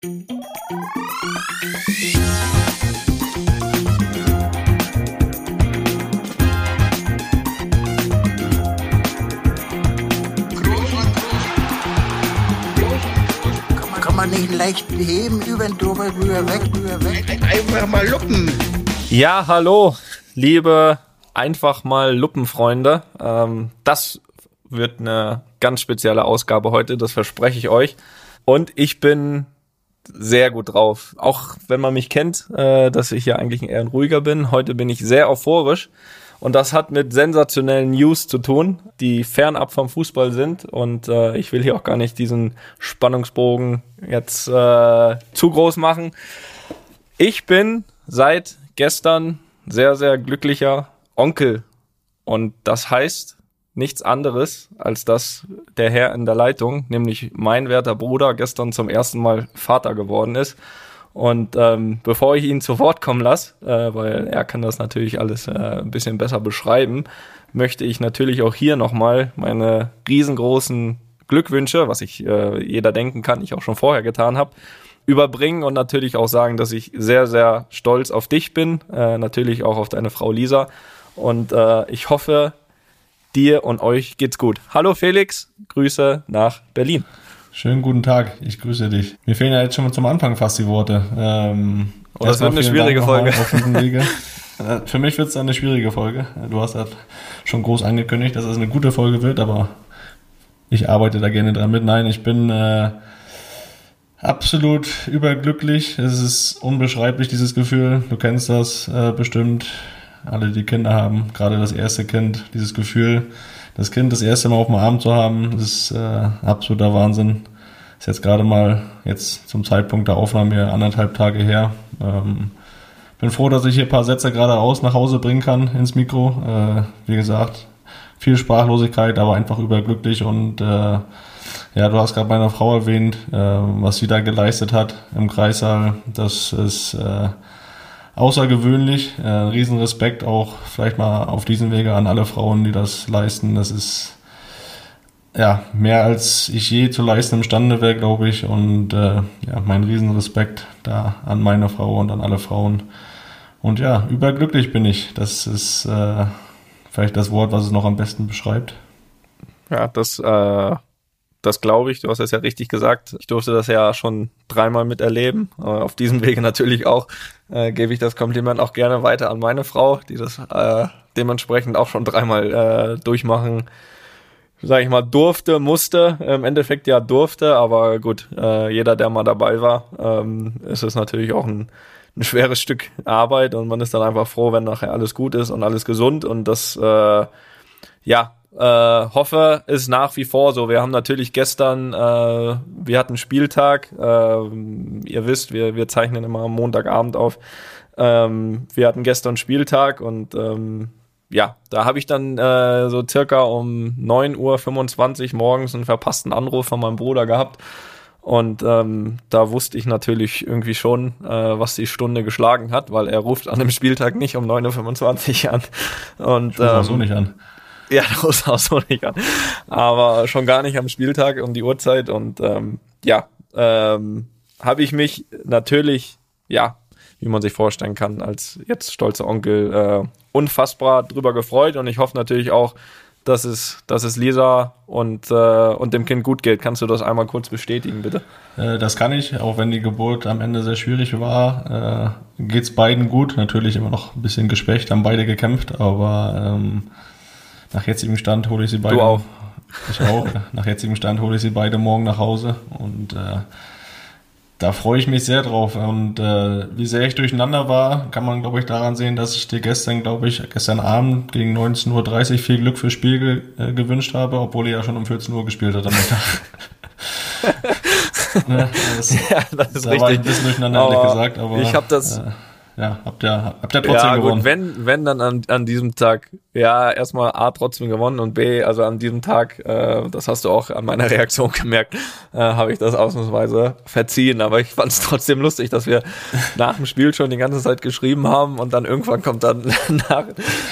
Kann man nicht leicht beheben, über den drüber, rüber, weg, rüber, weg. Einfach mal luppen. Ja, hallo, liebe einfach mal Luppenfreunde. Ähm, das wird eine ganz spezielle Ausgabe heute, das verspreche ich euch. Und ich bin sehr gut drauf. Auch wenn man mich kennt, äh, dass ich ja eigentlich eher ein ruhiger bin. Heute bin ich sehr euphorisch. Und das hat mit sensationellen News zu tun, die fernab vom Fußball sind. Und äh, ich will hier auch gar nicht diesen Spannungsbogen jetzt äh, zu groß machen. Ich bin seit gestern sehr, sehr glücklicher Onkel. Und das heißt nichts anderes, als dass der Herr in der Leitung, nämlich mein werter Bruder, gestern zum ersten Mal Vater geworden ist. Und ähm, bevor ich ihn zu Wort kommen lasse, äh, weil er kann das natürlich alles äh, ein bisschen besser beschreiben, möchte ich natürlich auch hier nochmal meine riesengroßen Glückwünsche, was ich äh, jeder denken kann, ich auch schon vorher getan habe, überbringen und natürlich auch sagen, dass ich sehr, sehr stolz auf dich bin, äh, natürlich auch auf deine Frau Lisa. Und äh, ich hoffe, dir und euch geht's gut. Hallo Felix, Grüße nach Berlin. Schönen guten Tag, ich grüße dich. Mir fehlen ja jetzt schon mal zum Anfang fast die Worte. Ähm, oh, das wird eine schwierige Folge. Äh, für mich wird es eine schwierige Folge. Du hast ja schon groß angekündigt, dass es eine gute Folge wird, aber ich arbeite da gerne dran mit. Nein, ich bin äh, absolut überglücklich. Es ist unbeschreiblich, dieses Gefühl. Du kennst das äh, bestimmt. Alle, die Kinder haben, gerade das erste Kind, dieses Gefühl, das Kind das erste Mal auf dem Arm zu haben, ist äh, absoluter Wahnsinn. Ist jetzt gerade mal jetzt zum Zeitpunkt der Aufnahme anderthalb Tage her. Ähm, bin froh, dass ich hier ein paar Sätze geradeaus nach Hause bringen kann ins Mikro. Äh, wie gesagt, viel Sprachlosigkeit, aber einfach überglücklich und äh, ja, du hast gerade meine Frau erwähnt, äh, was sie da geleistet hat im Kreissaal. Das ist äh, außergewöhnlich. Äh, Riesenrespekt auch vielleicht mal auf diesem Wege an alle Frauen, die das leisten. Das ist ja mehr als ich je zu leisten imstande wäre, glaube ich. Und äh, ja, mein Riesenrespekt da an meine Frau und an alle Frauen. Und ja, überglücklich bin ich. Das ist äh, vielleicht das Wort, was es noch am besten beschreibt. Ja, das äh, das glaube ich. Du hast es ja richtig gesagt. Ich durfte das ja schon dreimal miterleben. Auf diesem Wege natürlich auch äh, gebe ich das Kompliment auch gerne weiter an meine Frau, die das äh, dementsprechend auch schon dreimal äh, durchmachen, sage ich mal, durfte, musste. Im Endeffekt ja durfte, aber gut, äh, jeder, der mal dabei war, ähm, ist es natürlich auch ein, ein schweres Stück Arbeit und man ist dann einfach froh, wenn nachher alles gut ist und alles gesund und das äh, ja äh, hoffe, ist nach wie vor so. Wir haben natürlich gestern, äh, wir hatten Spieltag. Äh, ihr wisst, wir, wir zeichnen immer am Montagabend auf. Ähm, wir hatten gestern Spieltag und ähm, ja, da habe ich dann äh, so circa um 9.25 Uhr morgens einen verpassten Anruf von meinem Bruder gehabt. Und ähm, da wusste ich natürlich irgendwie schon, äh, was die Stunde geschlagen hat, weil er ruft an dem Spieltag nicht um 9.25 Uhr an. Und, ich ähm, so nicht an. Ja, das auch so nicht an. Aber schon gar nicht am Spieltag um die Uhrzeit. Und ähm, ja, ähm, habe ich mich natürlich, ja, wie man sich vorstellen kann, als jetzt stolzer Onkel äh, unfassbar drüber gefreut. Und ich hoffe natürlich auch, dass es, dass es Lisa und, äh, und dem Kind gut geht. Kannst du das einmal kurz bestätigen, bitte? Äh, das kann ich, auch wenn die Geburt am Ende sehr schwierig war, äh, geht es beiden gut. Natürlich immer noch ein bisschen geschwächt, haben beide gekämpft, aber ähm, nach jetzigem Stand hole ich sie beide. Du auch. Ich auch. nach jetzigem Stand hole ich sie beide morgen nach Hause und äh, da freue ich mich sehr drauf. Und äh, wie sehr ich durcheinander war, kann man, glaube ich, daran sehen, dass ich dir gestern, glaube ich, gestern Abend gegen 19.30 Uhr viel Glück fürs Spiel ge äh, gewünscht habe, obwohl ihr ja schon um 14 Uhr gespielt hat am Mittag. ne, das, ja, das ist da richtig. war ein bisschen durcheinander, ehrlich gesagt. Aber, ich habe das... Äh, ja, habt ihr, habt ihr trotzdem ja, gewonnen. Gut, wenn, wenn dann an, an diesem Tag, ja, erstmal A trotzdem gewonnen und B, also an diesem Tag, äh, das hast du auch an meiner Reaktion gemerkt, äh, habe ich das ausnahmsweise verziehen. Aber ich fand es trotzdem lustig, dass wir nach dem Spiel schon die ganze Zeit geschrieben haben und dann irgendwann kommt dann nach,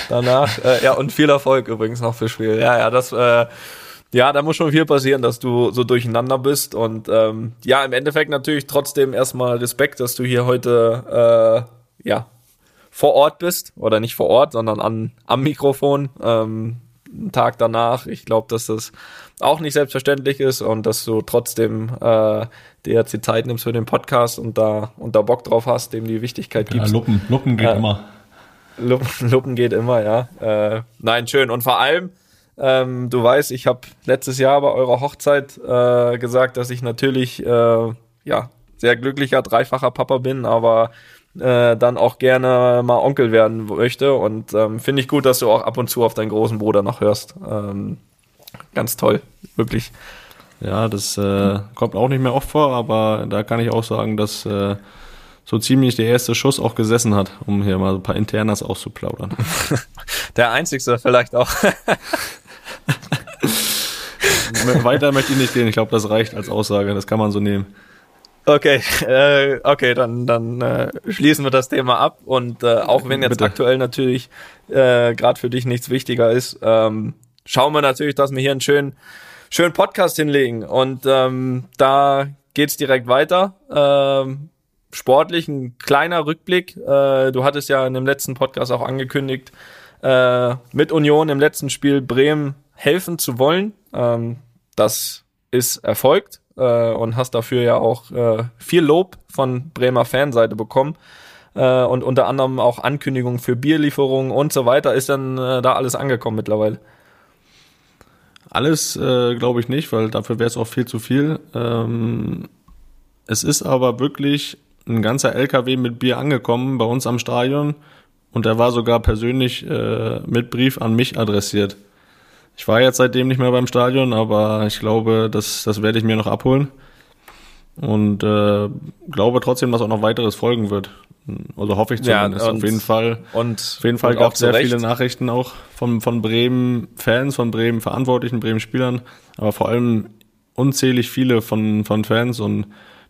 danach, äh, ja, und viel Erfolg übrigens noch fürs Spiel. Ja, ja, das, äh, Ja, da muss schon viel passieren, dass du so durcheinander bist. Und ähm, ja, im Endeffekt natürlich trotzdem erstmal Respekt, dass du hier heute äh, ja vor Ort bist. Oder nicht vor Ort, sondern an, am Mikrofon. Ähm, einen Tag danach. Ich glaube, dass das auch nicht selbstverständlich ist und dass du trotzdem äh, dir jetzt die Zeit nimmst für den Podcast und da, und da Bock drauf hast, dem die Wichtigkeit gibst. Ja, Luppen, Luppen geht äh, immer. Luppen, Luppen geht immer, ja. Äh, nein, schön. Und vor allem, ähm, du weißt, ich habe letztes Jahr bei eurer Hochzeit äh, gesagt, dass ich natürlich äh, ja sehr glücklicher dreifacher Papa bin, aber äh, dann auch gerne mal Onkel werden möchte. Und ähm, finde ich gut, dass du auch ab und zu auf deinen großen Bruder noch hörst. Ähm, ganz toll, wirklich. Ja, das äh, kommt auch nicht mehr oft vor, aber da kann ich auch sagen, dass äh, so ziemlich der erste Schuss auch gesessen hat, um hier mal ein paar Internas auszuplaudern. der einzigste vielleicht auch. Weiter möchte ich nicht gehen. Ich glaube, das reicht als Aussage. Das kann man so nehmen. Okay, äh, okay, dann, dann äh, schließen wir das Thema ab. Und äh, auch wenn jetzt Bitte. aktuell natürlich äh, gerade für dich nichts wichtiger ist, ähm, schauen wir natürlich, dass wir hier einen schönen, schönen Podcast hinlegen. Und ähm, da geht's direkt weiter. Ähm, sportlich ein kleiner Rückblick. Äh, du hattest ja in dem letzten Podcast auch angekündigt, äh, mit Union im letzten Spiel Bremen helfen zu wollen. Ähm, das ist erfolgt äh, und hast dafür ja auch äh, viel Lob von Bremer Fanseite bekommen. Äh, und unter anderem auch Ankündigungen für Bierlieferungen und so weiter. Ist dann äh, da alles angekommen mittlerweile? Alles äh, glaube ich nicht, weil dafür wäre es auch viel zu viel. Ähm, es ist aber wirklich ein ganzer LKW mit Bier angekommen bei uns am Stadion und der war sogar persönlich äh, mit Brief an mich adressiert. Ich war jetzt seitdem nicht mehr beim Stadion, aber ich glaube, das, das werde ich mir noch abholen. Und äh, glaube trotzdem, dass auch noch weiteres folgen wird. Also hoffe ich zumindest. Ja, und, auf jeden Fall. Und auf jeden Fall gab es sehr viele Nachrichten auch von, von Bremen-Fans, von Bremen-Verantwortlichen, Bremen-Spielern, aber vor allem unzählig viele von, von Fans. Und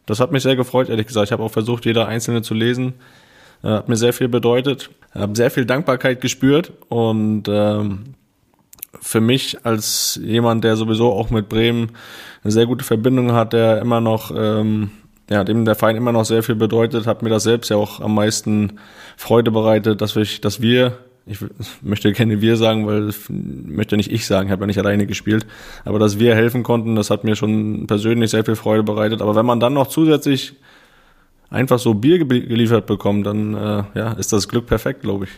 das hat mich sehr gefreut, ehrlich gesagt. Ich habe auch versucht, jeder einzelne zu lesen. Äh, hat mir sehr viel bedeutet. Habe sehr viel Dankbarkeit gespürt und ähm, für mich als jemand, der sowieso auch mit Bremen eine sehr gute Verbindung hat, der immer noch, ähm, ja, dem der Verein immer noch sehr viel bedeutet, hat mir das selbst ja auch am meisten Freude bereitet, dass wir, dass wir ich möchte gerne wir sagen, weil möchte nicht ich sagen, ich habe ja nicht alleine gespielt, aber dass wir helfen konnten, das hat mir schon persönlich sehr viel Freude bereitet. Aber wenn man dann noch zusätzlich einfach so Bier geliefert bekommt, dann äh, ja, ist das Glück perfekt, glaube ich.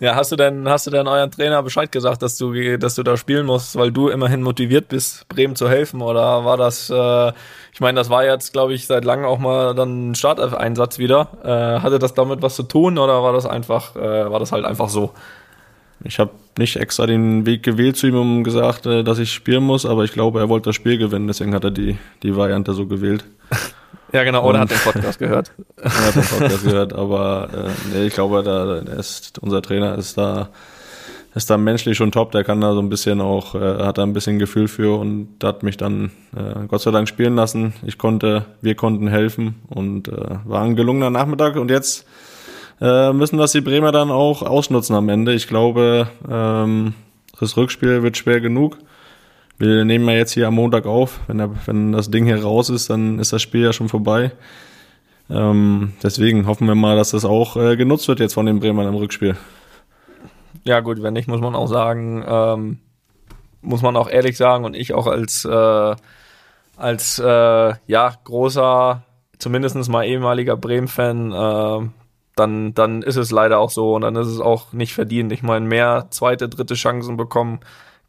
Ja, hast du denn, hast du denn euren Trainer Bescheid gesagt, dass du, dass du da spielen musst, weil du immerhin motiviert bist, Bremen zu helfen? Oder war das, äh, ich meine, das war jetzt, glaube ich, seit langem auch mal dann ein Starteinsatz wieder. Äh, hatte das damit was zu tun oder war das einfach, äh, war das halt einfach so? Ich habe nicht extra den Weg gewählt zu ihm und gesagt, äh, dass ich spielen muss, aber ich glaube, er wollte das Spiel gewinnen, deswegen hat er die, die Variante so gewählt. Ja, genau, oder hat den Podcast gehört. er hat den Podcast gehört, aber äh, nee, ich glaube, da, ist, unser Trainer ist da, ist da menschlich schon top, der kann da so ein bisschen auch, äh, hat da ein bisschen Gefühl für und hat mich dann äh, Gott sei Dank spielen lassen. Ich konnte, wir konnten helfen und äh, war ein gelungener Nachmittag und jetzt äh, müssen das die Bremer dann auch ausnutzen am Ende. Ich glaube, ähm, das Rückspiel wird schwer genug wir nehmen ja jetzt hier am Montag auf. Wenn, der, wenn das Ding hier raus ist, dann ist das Spiel ja schon vorbei. Ähm, deswegen hoffen wir mal, dass das auch äh, genutzt wird jetzt von den Bremern im Rückspiel. Ja gut, wenn nicht, muss man auch sagen, ähm, muss man auch ehrlich sagen und ich auch als äh, als äh, ja großer, zumindest mal ehemaliger Bremen-Fan, äh, dann dann ist es leider auch so und dann ist es auch nicht verdient. Ich meine, mehr zweite, dritte Chancen bekommen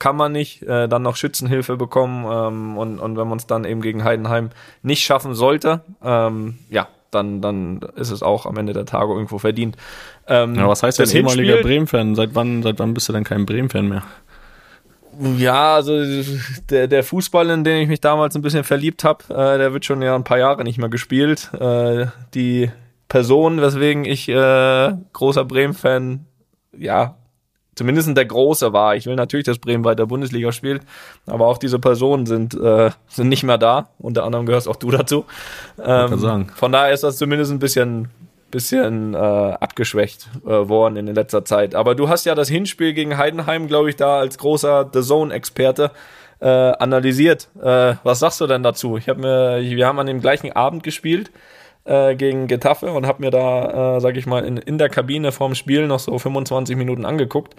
kann man nicht, äh, dann noch Schützenhilfe bekommen ähm, und, und wenn man es dann eben gegen Heidenheim nicht schaffen sollte, ähm, ja, dann, dann ist es auch am Ende der Tage irgendwo verdient. Ähm, ja, was heißt denn ehemaliger Bremen-Fan? Seit wann, seit wann bist du denn kein Bremen-Fan mehr? Ja, also der, der Fußball, in den ich mich damals ein bisschen verliebt habe, äh, der wird schon ja ein paar Jahre nicht mehr gespielt. Äh, die Person, weswegen ich äh, großer Bremen-Fan ja zumindest der Große war. Ich will natürlich, dass Bremen weiter Bundesliga spielt, aber auch diese Personen sind, äh, sind nicht mehr da. Unter anderem gehörst auch du dazu. Ähm, von daher ist das zumindest ein bisschen, bisschen äh, abgeschwächt äh, worden in letzter Zeit. Aber du hast ja das Hinspiel gegen Heidenheim, glaube ich, da als großer The Zone-Experte äh, analysiert. Äh, was sagst du denn dazu? Ich habe mir, wir haben an dem gleichen Abend gespielt äh, gegen Getafe und habe mir da, äh, sag ich mal, in, in der Kabine vorm Spiel noch so 25 Minuten angeguckt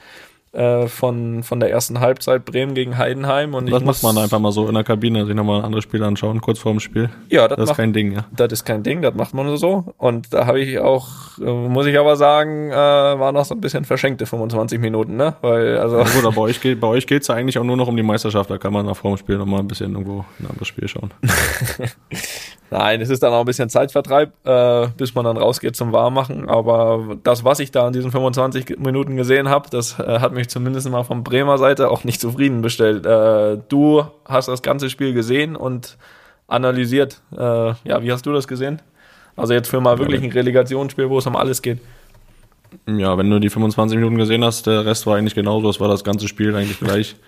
äh, von, von der ersten Halbzeit Bremen gegen Heidenheim. Und das macht man einfach mal so in der Kabine, sich nochmal ein anderes Spiel anschauen, kurz vor dem Spiel. Ja, das, das macht, ist kein Ding, ja. Das ist kein Ding, das macht man so. Und da habe ich auch, äh, muss ich aber sagen, äh, war noch so ein bisschen verschenkte 25 Minuten, ne? Weil, also. Ja, gut, aber bei euch geht bei euch geht's ja eigentlich auch nur noch um die Meisterschaft, da kann man nach vor dem Spiel nochmal ein bisschen irgendwo ein anderes Spiel schauen. Nein, es ist dann auch ein bisschen Zeitvertreib, äh, bis man dann rausgeht zum Warmmachen. Aber das, was ich da in diesen 25 Minuten gesehen habe, das äh, hat mich zumindest mal vom Bremer Seite auch nicht zufriedenbestellt. Äh, du hast das ganze Spiel gesehen und analysiert. Äh, ja, wie hast du das gesehen? Also jetzt für mal wirklich ein Relegationsspiel, wo es um alles geht. Ja, wenn du die 25 Minuten gesehen hast, der Rest war eigentlich genauso. Das war das ganze Spiel eigentlich gleich.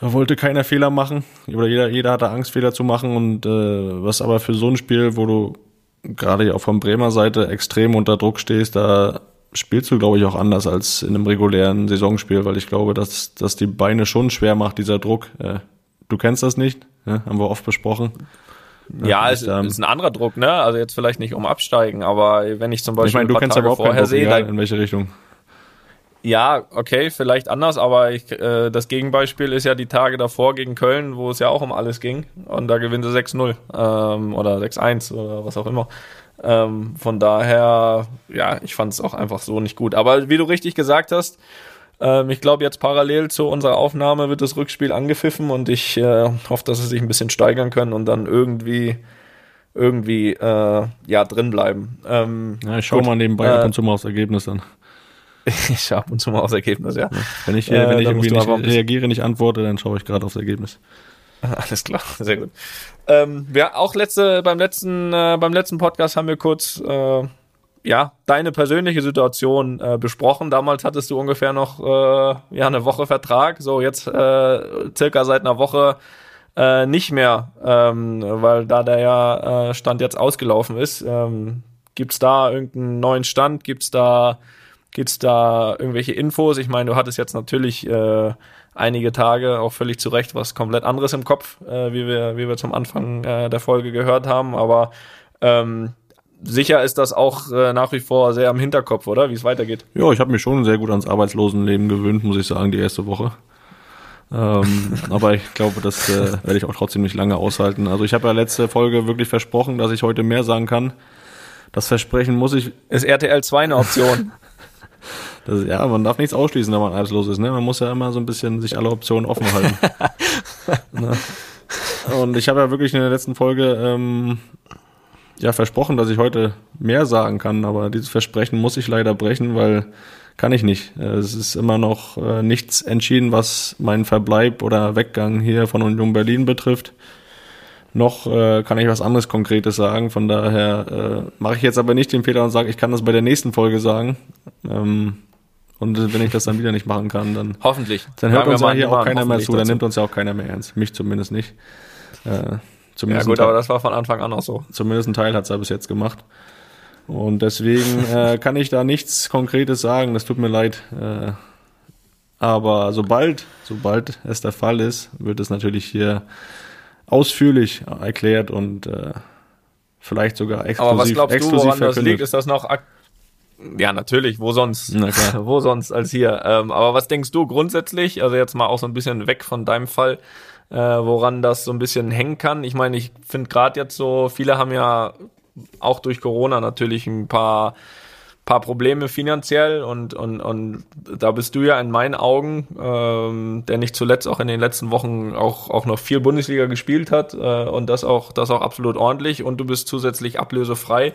Da wollte keiner Fehler machen. Oder jeder, jeder hatte Angst, Fehler zu machen. Und äh, was aber für so ein Spiel, wo du gerade auch von Bremer Seite extrem unter Druck stehst, da spielst du, glaube ich, auch anders als in einem regulären Saisonspiel, weil ich glaube, dass, dass die Beine schon schwer macht, dieser Druck. Äh, du kennst das nicht, ja, haben wir oft besprochen. Ja, es ist ein anderer Druck, ne? Also jetzt vielleicht nicht um Absteigen, aber wenn ich zum Beispiel ich meine, du kennst Tage aber auch vorher sehe, in welche Richtung. Ja, okay, vielleicht anders, aber ich, äh, das Gegenbeispiel ist ja die Tage davor gegen Köln, wo es ja auch um alles ging und da gewinnen sie 6-0 ähm, oder 6-1 oder was auch immer. Ähm, von daher, ja, ich fand es auch einfach so nicht gut. Aber wie du richtig gesagt hast, ähm, ich glaube, jetzt parallel zu unserer Aufnahme wird das Rückspiel angepfiffen und ich äh, hoffe, dass sie sich ein bisschen steigern können und dann irgendwie irgendwie äh, ja drin bleiben. Ähm, Ja, ich schaue mal nebenbei äh, ab und zu mal aufs Ergebnis dann. ich schaue ab und zu mal aufs Ergebnis, ja. Wenn ich, Äh, wenn ich irgendwie nicht reagiere, nicht antworte, dann schaue ich gerade aufs Ergebnis. Alles klar, sehr gut. Ähm, wir auch letzte beim letzten äh, beim letzten Podcast haben wir kurz äh, ja deine persönliche Situation äh, besprochen. Damals hattest du ungefähr noch äh, ja eine Woche Vertrag. So jetzt äh, circa seit einer Woche äh, nicht mehr, ähm, weil da der ja äh, Stand jetzt ausgelaufen ist. Ähm, gibt's da irgendeinen neuen Stand? Gibt's da gibt's da irgendwelche Infos? Ich meine, du hattest jetzt natürlich äh, einige Tage auch völlig zu Recht was komplett anderes im Kopf, äh, wie wir wie wir zum Anfang äh, der Folge gehört haben. Aber ähm, sicher ist das auch äh, nach wie vor sehr am Hinterkopf, oder? Wie es weitergeht. Ja, ich habe mich schon sehr gut ans Arbeitslosenleben gewöhnt, muss ich sagen, die erste Woche. ähm, aber ich glaube, das äh, werde ich auch trotzdem nicht lange aushalten. Also ich habe ja letzte Folge wirklich versprochen, dass ich heute mehr sagen kann. Das Versprechen muss ich, Ist RTL 2 eine Option? das, ja, man darf nichts ausschließen, wenn man arbeitslos ist. Ne? Man muss ja immer so ein bisschen sich alle Optionen offen halten. ne? Und ich habe ja wirklich in der letzten Folge ähm, ja versprochen, dass ich heute mehr sagen kann, aber dieses Versprechen muss ich leider brechen, weil kann ich nicht. Äh, Es ist immer noch äh, nichts entschieden, was meinen Verbleib oder Weggang hier von Union Berlin betrifft. Noch äh, kann ich was anderes Konkretes sagen. Von daher äh, mache ich jetzt aber nicht den Fehler und sage, ich kann das bei der nächsten Folge sagen. Ähm, und wenn ich das dann wieder nicht machen kann, dann, Hoffentlich. dann hört uns ja mal hier auch keiner mehr zu. Dann nimmt uns ja auch keiner mehr ernst. Mich zumindest nicht. Äh, Ja zumindest gut, ein aber Teil- das war von Anfang an auch so. Zumindest ein Teil hat es er bis jetzt gemacht. Und deswegen äh, kann ich da nichts Konkretes sagen. Das tut mir leid. Äh, aber sobald, sobald es der Fall ist, wird es natürlich hier ausführlich erklärt und äh, vielleicht sogar exklusiv, Aber was glaubst du, exklusiv woran das liegt? Ist das noch ak ja, natürlich, wo sonst? Wo sonst als hier? Ähm, aber was denkst du grundsätzlich, also jetzt mal auch so ein bisschen weg von deinem Fall, äh, woran das so ein bisschen hängen kann? Ich meine, ich finde gerade jetzt so, viele haben ja auch durch Corona natürlich ein paar paar Probleme finanziell und, und, und da bist du ja in meinen Augen, ähm, der nicht zuletzt auch in den letzten Wochen auch, auch noch viel Bundesliga gespielt hat äh, und das auch, das auch absolut ordentlich und du bist zusätzlich ablösefrei.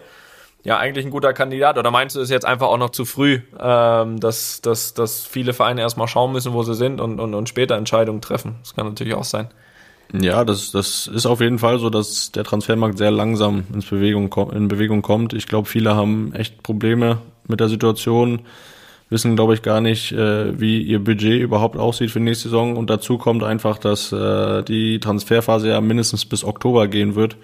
Ja, eigentlich ein guter Kandidat. Oder meinst du, es ist jetzt einfach auch noch zu früh, ähm, dass, dass, dass viele Vereine erstmal schauen müssen, wo sie sind und, und, und später Entscheidungen treffen? Das kann natürlich auch sein. Ja, das, das ist auf jeden Fall so, dass der Transfermarkt sehr langsam ins Bewegung, in Bewegung kommt. Ich glaube, viele haben echt Probleme mit der Situation, wissen, glaube ich, gar nicht, äh, wie ihr Budget überhaupt aussieht für nächste Saison. Und dazu kommt einfach, dass äh, die Transferphase ja mindestens bis Oktober gehen wird.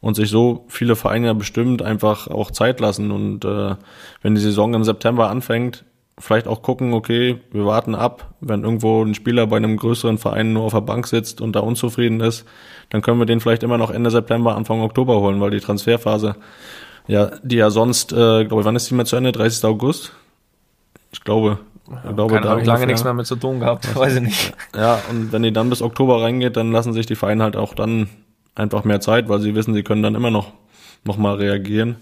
Und sich so viele Vereine bestimmt einfach auch Zeit lassen. Und äh, wenn die Saison im September anfängt, vielleicht auch gucken, okay, wir warten ab, wenn irgendwo ein Spieler bei einem größeren Verein nur auf der Bank sitzt und da unzufrieden ist, dann können wir den vielleicht immer noch Ende September, Anfang Oktober holen, weil die Transferphase, ja, die ja sonst, äh, glaube ich, wann ist die mal zu Ende? 30. August? Ich glaube. Ich glaube, Keine da Ahnung, lange ungefähr. nichts mehr mit zu tun gehabt, weiß ich nicht. Ja, und wenn die dann bis Oktober reingeht, dann lassen sich die Vereine halt auch dann einfach mehr Zeit, weil sie wissen, sie können dann immer noch, noch mal reagieren.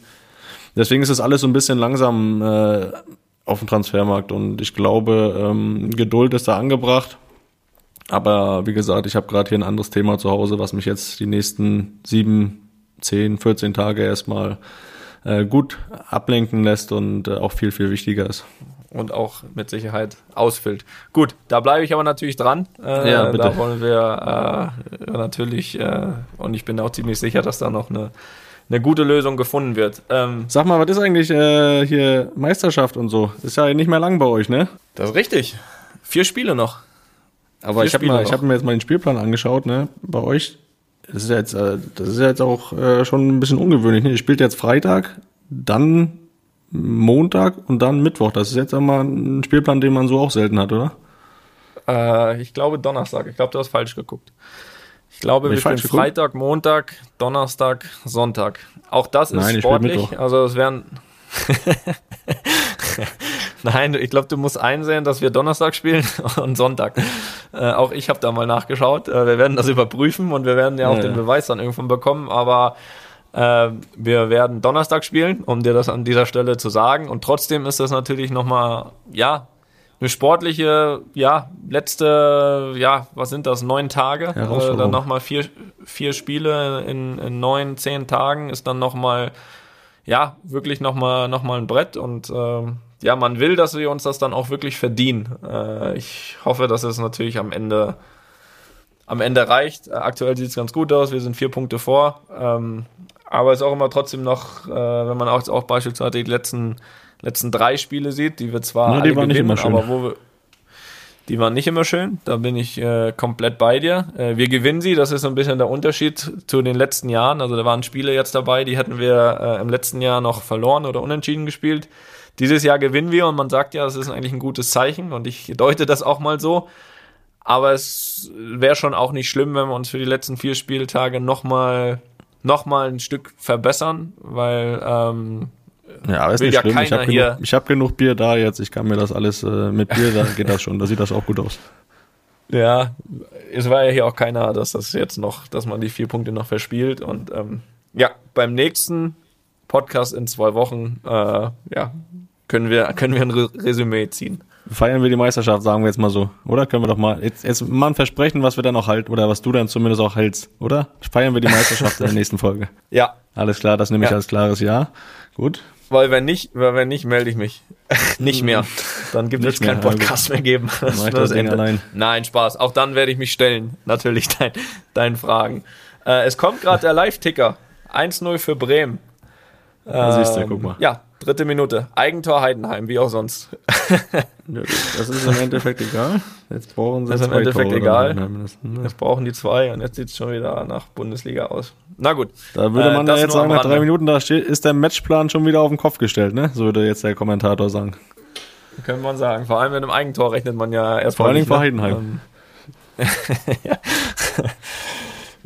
Deswegen ist es alles so ein bisschen langsam äh, auf dem Transfermarkt und ich glaube, ähm, Geduld ist da angebracht. Aber wie gesagt, ich habe gerade hier ein anderes Thema zu Hause, was mich jetzt die nächsten sieben, zehn, 14 Tage erstmal äh, gut ablenken lässt und äh, auch viel, viel wichtiger ist. Und auch mit Sicherheit ausfüllt. Gut, da bleibe ich aber natürlich dran. Äh, Ja, bitte. Da wollen wir äh, natürlich, äh, und ich bin auch ziemlich sicher, dass da noch eine, eine gute Lösung gefunden wird. Ähm, Sag mal, was ist eigentlich äh, hier Meisterschaft und so? Ist ja nicht mehr lang bei euch, ne? das ist richtig. Vier Spiele noch. Aber Vier ich habe hab mir jetzt mal den Spielplan angeschaut, ne? Bei euch, das ist ja jetzt, äh, das ist ja jetzt auch äh, schon ein bisschen ungewöhnlich. Ne? Ihr spielt jetzt Freitag, dann Montag und dann Mittwoch. Das ist jetzt einmal ein Spielplan, den man so auch selten hat, oder? Äh, ich glaube Donnerstag. Ich glaube, du hast falsch geguckt. Ich glaube, wir spielen? Freitag, Montag, Donnerstag, Sonntag. Auch das ist Nein, sportlich. Also es wären. Nein, ich glaube, du musst einsehen, dass wir Donnerstag spielen und Sonntag. Äh, auch ich habe da mal nachgeschaut. Äh, wir werden das überprüfen und wir werden ja auch Ja, den. Beweis dann irgendwann bekommen. Aber wir werden Donnerstag spielen, um dir das an dieser Stelle zu sagen. Und trotzdem ist das natürlich nochmal, ja, eine sportliche, ja, letzte, ja, was sind das, neun Tage? Äh, dann nochmal vier, vier Spiele in, in neun, zehn Tagen ist dann nochmal, ja, wirklich nochmal noch mal ein Brett und ähm, ja, man will, dass wir uns das dann auch wirklich verdienen. Äh, ich hoffe, dass es natürlich am Ende am Ende reicht. Äh, Aktuell sieht es ganz gut aus, wir sind vier Punkte vor. Ähm, aber es ist auch immer trotzdem noch, äh, wenn man auch, jetzt auch beispielsweise die letzten, letzten drei Spiele sieht, die wir zwar Ja, die alle waren nicht gewinnen, immer schön. aber wo wir, die waren nicht immer schön, da bin ich äh, komplett bei dir. Äh, wir gewinnen sie, das ist so ein bisschen der Unterschied zu den letzten Jahren. Also da waren Spiele jetzt dabei, die hätten wir äh, im letzten Jahr noch verloren oder unentschieden gespielt. Dieses Jahr gewinnen wir und man sagt ja, das ist eigentlich ein gutes Zeichen und ich deute das auch mal so. Aber es wäre schon auch nicht schlimm, wenn wir uns für die letzten vier Spieltage nochmal noch mal ein Stück verbessern, weil ähm, Ja, aber ist nicht ja schlimm. Ich habe genug, ich hab genug Bier da jetzt. Ich kann mir das alles äh, mit Bier, da geht das schon. Da sieht das auch gut aus. Ja, es war ja hier auch keiner, dass das jetzt noch, dass man die vier Punkte noch verspielt. Und ähm, ja, beim nächsten Podcast in zwei Wochen, äh, ja, können wir, können wir ein Re Resümee ziehen. Feiern wir die Meisterschaft, sagen wir jetzt mal so. Oder können wir doch mal jetzt, jetzt mal ein Versprechen, was wir dann auch halten, oder was du dann zumindest auch hältst, oder? Feiern wir die Meisterschaft in der nächsten Folge. Ja, Alles klar, das nehme ich Ja. als klares Ja. Gut. weil wenn nicht, weil wenn nicht, melde ich mich. nicht mehr. Dann gibt es keinen Podcast mehr geben. Das das das Ende. allein. Nein, Spaß. Auch dann werde ich mich stellen. Natürlich dein, deinen Fragen. Äh, es kommt gerade der Live-Ticker. 1-0 für Bremen. Da siehst du, Ähm, guck mal. Ja, dritte Minute. Eigentor Heidenheim, wie auch sonst. Das ist im Endeffekt egal. Jetzt brauchen sie Das ist im zwei Endeffekt Tore egal. ne? Jetzt brauchen die zwei und jetzt sieht es schon wieder nach Bundesliga aus. Na gut. Da würde Äh, man ja das jetzt sagen, nach drei. Minuten, da steht, ist der Matchplan schon wieder auf den Kopf gestellt, ne? So würde jetzt der Kommentator sagen. Können man sagen. Vor allem mit einem Eigentor rechnet man ja erst Vor allen Dingen vor Heidenheim. Ähm,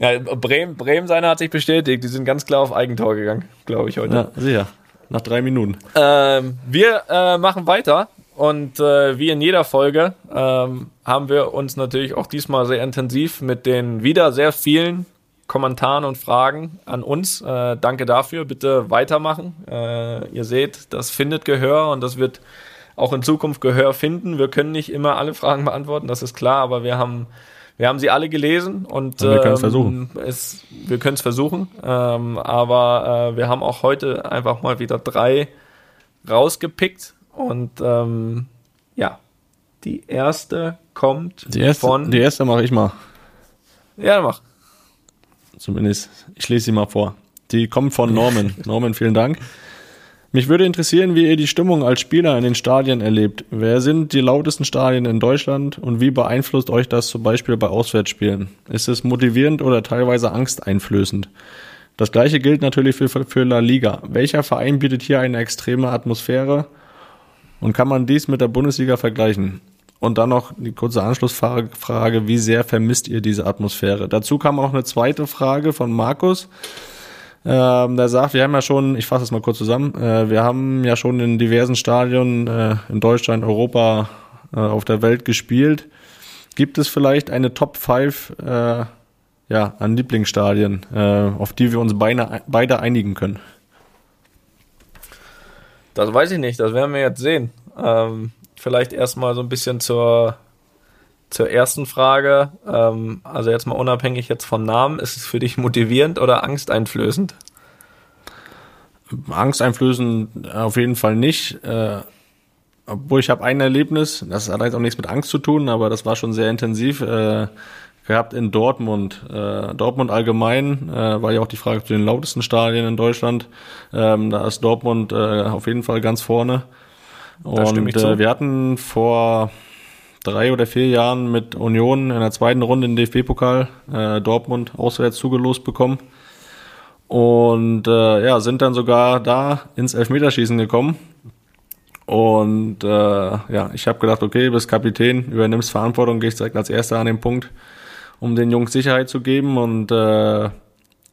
ja, Bremen, Bremen seiner hat sich bestätigt. Die sind ganz klar auf Eigentor gegangen, glaube ich heute. Ja, sicher. Nach drei Minuten. Ähm, wir äh, machen weiter und äh, wie in jeder Folge ähm, haben wir uns natürlich auch diesmal sehr intensiv mit den wieder sehr vielen Kommentaren und Fragen an uns. Äh, danke dafür. Bitte weitermachen. Äh, ihr seht, das findet Gehör und das wird auch in Zukunft Gehör finden. Wir können nicht immer alle Fragen beantworten, das ist klar, aber wir haben wir haben sie alle gelesen und wir können's ähm, versuchen. Es, wir können es versuchen, ähm, aber äh, wir haben auch heute einfach mal wieder drei rausgepickt und ähm, ja, die erste kommt Die erste, von die erste mache ich mal. ja mach Zumindest, ich lese sie mal vor. Die kommt von Norman. Norman, vielen Dank. Mich würde interessieren, wie ihr die Stimmung als Spieler in den Stadien erlebt. Wer sind die lautesten Stadien in Deutschland und wie beeinflusst euch das zum Beispiel bei Auswärtsspielen? Ist es motivierend oder teilweise angsteinflößend? Das gleiche gilt natürlich für, für La Liga. Welcher Verein bietet hier eine extreme Atmosphäre und kann man dies mit der Bundesliga vergleichen? Und dann noch die kurze Anschlussfrage, wie sehr vermisst ihr diese Atmosphäre? Dazu kam auch eine zweite Frage von Markus. Ähm, der sagt, wir haben ja schon, ich fasse es mal kurz zusammen, äh, wir haben ja schon in diversen Stadien äh, in Deutschland, Europa, äh, auf der Welt gespielt. Gibt es vielleicht eine Top 5 äh, ja, an Lieblingsstadien, äh, auf die wir uns beide, beide einigen können? Das weiß ich nicht, das werden wir jetzt sehen. Ähm, vielleicht erstmal so ein bisschen zur, zur ersten Frage. Ähm, also jetzt mal unabhängig jetzt vom Namen, ist es für dich motivierend oder angsteinflößend? Angsteinflößend auf jeden Fall nicht. Äh, obwohl ich habe ein Erlebnis, das hat jetzt auch nichts mit Angst zu tun, aber das war schon sehr intensiv. Äh, gehabt in Dortmund. Äh, Dortmund allgemein äh, war ja auch die Frage zu den lautesten Stadien in Deutschland. Ähm, da ist Dortmund äh, auf jeden Fall ganz vorne. Und äh, wir hatten vor drei oder vier Jahren mit Union in der zweiten Runde im DFB-Pokal äh, Dortmund auswärts zugelost bekommen. Und äh, ja, sind dann sogar da ins Elfmeterschießen gekommen. Und äh, ja, ich habe gedacht, okay, bist Kapitän, übernimmst Verantwortung, gehst direkt als Erster an den Punkt, um den Jungs Sicherheit zu geben. Und äh,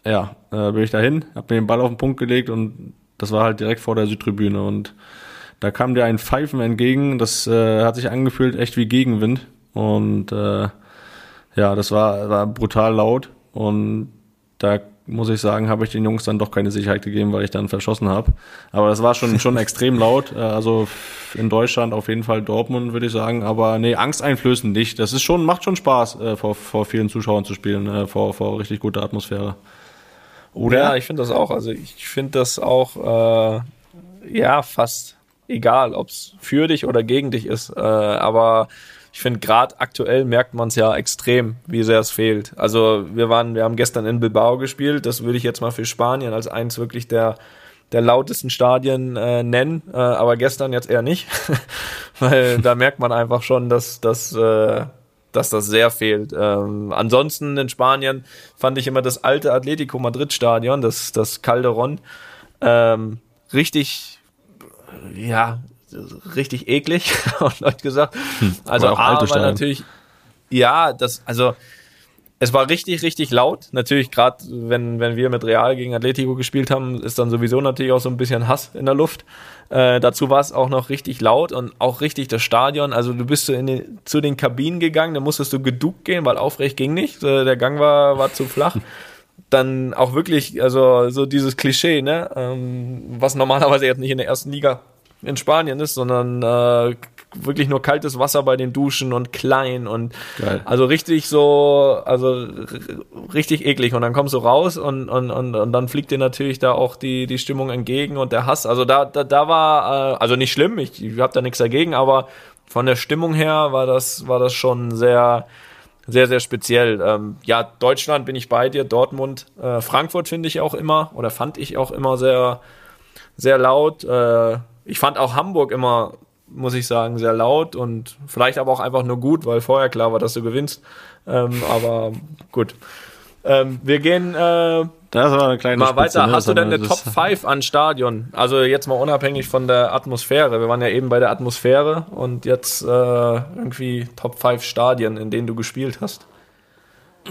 ja, äh, bin ich dahin, habe mir den Ball auf den Punkt gelegt und das war halt direkt vor der Südtribüne. Und da kam dir ein Pfeifen entgegen, das äh, hat sich angefühlt echt wie Gegenwind. Und äh, ja, das war, war brutal laut. Und da muss ich sagen, habe ich den Jungs dann doch keine Sicherheit gegeben, weil ich dann verschossen habe. Aber das war schon schon extrem laut. Äh, also in Deutschland auf jeden Fall Dortmund, würde ich sagen. Aber nee, angsteinflößend nicht. Das ist schon, macht schon Spaß, äh, vor, vor vielen Zuschauern zu spielen, äh, vor, vor richtig guter Atmosphäre. Oder? Ja, ich finde das auch. Also ich finde das auch äh, ja fast egal, ob es für dich oder gegen dich ist. Äh, aber ich finde, gerade aktuell merkt man es ja extrem, wie sehr es fehlt. Also wir waren, wir haben gestern in Bilbao gespielt, das würde ich jetzt mal für Spanien als eins wirklich der der lautesten Stadien äh, nennen, äh, aber gestern jetzt eher nicht, weil da merkt man einfach schon, dass, dass, äh, dass das sehr fehlt. Ähm, ansonsten in Spanien fand ich immer das alte Atletico Madrid Stadion, das, das Calderon, ähm, richtig ja, richtig eklig, haben Leute gesagt. Hm, also auch alte aber natürlich, ja, das, also es war richtig, richtig laut. Natürlich, gerade wenn, wenn wir mit Real gegen Atletico gespielt haben, ist dann sowieso natürlich auch so ein bisschen Hass in der Luft. Äh, dazu war es auch noch richtig laut und auch richtig das Stadion. Also du bist so in den, zu den Kabinen gegangen, da musstest du geduckt gehen, weil aufrecht ging nicht. Der Gang war, war zu flach. Dann auch wirklich, also so dieses Klischee, ne, ähm, was normalerweise jetzt nicht in der ersten Liga in Spanien ist, sondern äh, wirklich nur kaltes Wasser bei den Duschen und klein und Geil. also richtig so, also richtig eklig. Und dann kommst du raus und, und, und, und dann fliegt dir natürlich da auch die, die Stimmung entgegen und der Hass. Also da, da, da war, äh, also nicht schlimm, ich, ich habe da nichts dagegen, aber von der Stimmung her war das, war das schon sehr, sehr, sehr speziell. Ähm, ja, Deutschland bin ich bei dir, Dortmund, äh, Frankfurt finde ich auch immer oder fand ich auch immer sehr, sehr laut. Äh, ich fand auch Hamburg immer, muss ich sagen, sehr laut und vielleicht aber auch einfach nur gut, weil vorher klar war, dass du gewinnst. Ähm, aber gut. Ähm, wir gehen äh, das war eine kleine mal Spitze, weiter. Ne? Hast du denn eine Top 5 an Stadion? Also jetzt mal unabhängig von der Atmosphäre. Wir waren ja eben bei der Atmosphäre und jetzt äh, irgendwie Top 5 Stadien, in denen du gespielt hast.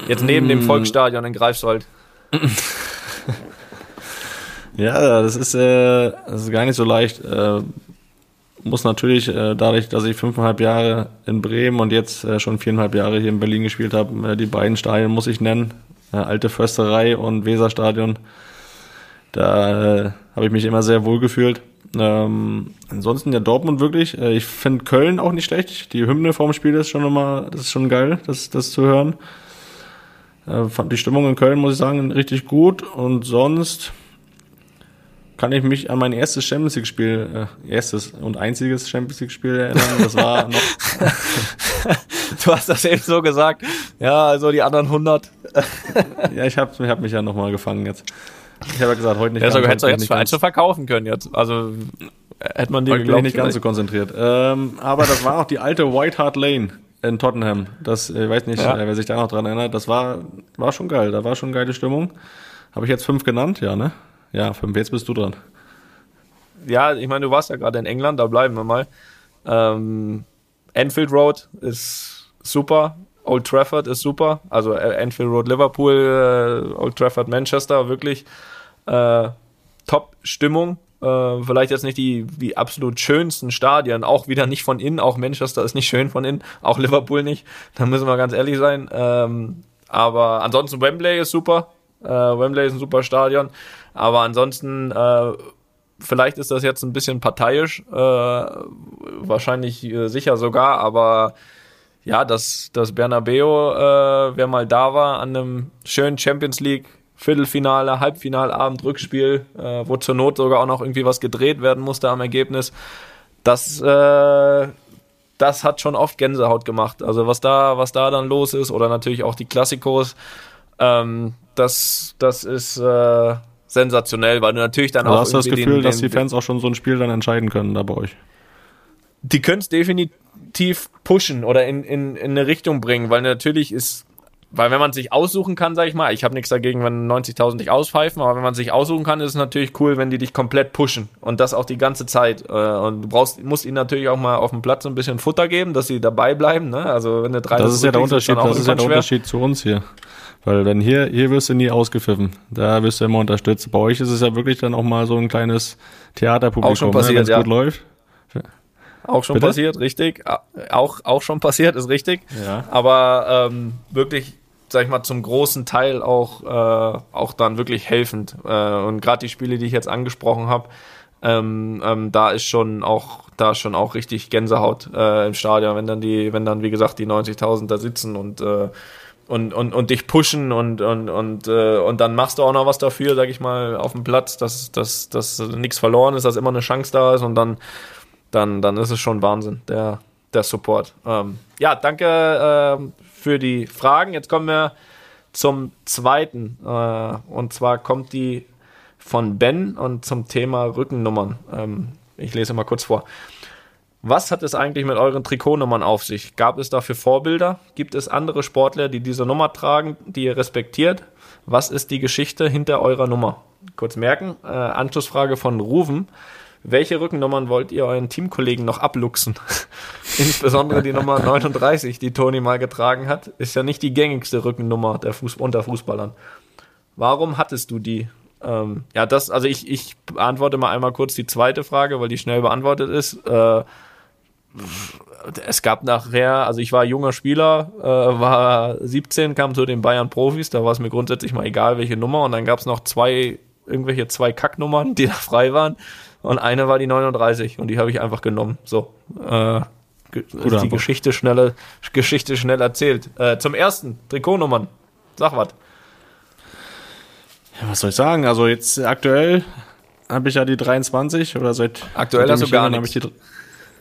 Jetzt neben mm. dem Volksstadion in Greifswald. Ja, das ist, äh, das ist gar nicht so leicht. Äh, muss natürlich, äh, dadurch, dass ich fünfeinhalb Jahre in Bremen und jetzt äh, schon viereinhalb Jahre hier in Berlin gespielt habe, äh, die beiden Stadien muss ich nennen. Alte Försterei und Weserstadion. Da äh, habe ich mich immer sehr wohl gefühlt. Ähm, ansonsten ja Dortmund wirklich. Äh, ich finde Köln auch nicht schlecht. Die Hymne vorm Spiel ist schon immer, das ist schon geil, das, das zu hören. Äh, fand die Stimmung in Köln, muss ich sagen, richtig gut. Und sonst, kann ich mich an mein erstes Champions League Spiel, äh, erstes und einziges Champions League Spiel erinnern. Das war noch. du hast das eben so gesagt. Ja, also die anderen 100. ja, ich habe ich hab mich ja nochmal gefangen jetzt. Ich habe ja gesagt, heute nicht. Ja, sogar hättest du jetzt für Einzel verkaufen können jetzt. Also hätte man die geglaubt, nicht ganz so konzentriert. Ähm, aber das war auch die alte White Hart Lane in Tottenham. Das, ich weiß nicht, ja. wer sich da noch dran erinnert. Das war, war schon geil. Da war schon geile Stimmung. Habe ich jetzt fünf genannt? Ja, ne? Ja, fünf. Jetzt bist du dran. Ja, ich meine, du warst ja gerade in England, da bleiben wir mal. Ähm, Enfield Road ist super. Old Trafford ist super. Also äh, Enfield Road Liverpool, äh, Old Trafford Manchester, wirklich äh, Top-Stimmung. Äh, vielleicht jetzt nicht die, die absolut schönsten Stadien, auch wieder nicht von innen, auch Manchester ist nicht schön von innen, auch Liverpool nicht, da müssen wir ganz ehrlich sein. Ähm, aber ansonsten Wembley ist super. Äh, Wembley ist ein super Stadion. Aber ansonsten, äh, vielleicht ist das jetzt ein bisschen parteiisch, äh, wahrscheinlich äh, sicher sogar, aber ja, das, das Bernabeo, äh, wer mal da war, an einem schönen Champions League Viertelfinale, Halbfinalabend, Rückspiel, äh, wo zur Not sogar auch noch irgendwie was gedreht werden musste am Ergebnis. Das, das hat schon oft Gänsehaut gemacht. Also was da, was da dann los ist, oder natürlich auch die Klassikos, ähm, das, das ist äh, sensationell, weil du natürlich dann also auch. Hast du das Gefühl, den, dass die Fans auch schon so ein Spiel dann entscheiden können da bei euch? Die können es definitiv pushen oder in, in, in eine Richtung bringen, weil natürlich ist weil wenn man sich aussuchen kann, sag ich mal, ich habe nichts dagegen, wenn 90.000 dich auspfeifen, aber wenn man sich aussuchen kann, ist es natürlich cool, wenn die dich komplett pushen und das auch die ganze Zeit. Äh, und du brauchst, musst ihnen natürlich auch mal auf dem Platz ein bisschen Futter geben, dass sie dabei bleiben. Ne? Also wenn du drei Das ist ja der Unterschied. Das ist ja der Unterschied zu uns hier. Weil dann hier, hier wirst du nie ausgepfiffen. Da wirst du immer unterstützt. Bei euch ist es ja wirklich dann auch mal so ein kleines Theaterpublikum, auch schon passiert, ne, ja. gut läuft. Auch schon Bitte? passiert, richtig. Auch, auch schon passiert, ist richtig. Ja. Aber ähm, wirklich, sag ich mal, zum großen Teil auch, äh, auch dann wirklich helfend. Äh, und gerade die Spiele, die ich jetzt angesprochen habe, ähm, ähm, da ist schon auch, da ist schon auch richtig Gänsehaut äh, im Stadion, wenn dann die, wenn dann, wie gesagt, die 90.000 da sitzen und äh, und, und, und dich pushen und, und, und, äh, und dann machst du auch noch was dafür, sag ich mal, auf dem Platz, dass, dass, dass nichts verloren ist, dass immer eine Chance da ist und dann, dann, dann ist es schon Wahnsinn, der, der Support. Ähm, ja, danke ähm, für die Fragen. Jetzt kommen wir zum zweiten. Äh, und zwar kommt die von Ben und zum Thema Rückennummern. Ähm, ich lese mal kurz vor. Was hat es eigentlich mit euren Trikotnummern auf sich? Gab es dafür Vorbilder? Gibt es andere Sportler, die diese Nummer tragen, die ihr respektiert? Was ist die Geschichte hinter eurer Nummer? Kurz merken. Äh, Anschlussfrage von Ruven. Welche Rückennummern wollt ihr euren Teamkollegen noch abluchsen? Insbesondere die Nummer 39, die Toni mal getragen hat, ist ja nicht die gängigste Rückennummer der Fuß unter Fußballern. Warum hattest du die? Ähm, ja, das, also ich, ich beantworte mal einmal kurz die zweite Frage, weil die schnell beantwortet ist. Äh, es gab nachher, also ich war junger Spieler, äh, war 17, kam zu den Bayern Profis, da war es mir grundsätzlich mal egal, welche Nummer. Und dann gab es noch zwei, irgendwelche zwei Kacknummern, die da frei waren. Und eine war die 39 und die habe ich einfach genommen. So. Äh, ist die. Geschichte schnell, Geschichte schnell erzählt. Äh, zum ersten, Trikotnummern. Sag was. Ja, was soll ich sagen? Also jetzt aktuell habe ich ja die 23 oder seit Aktuell hast du ich gar bin,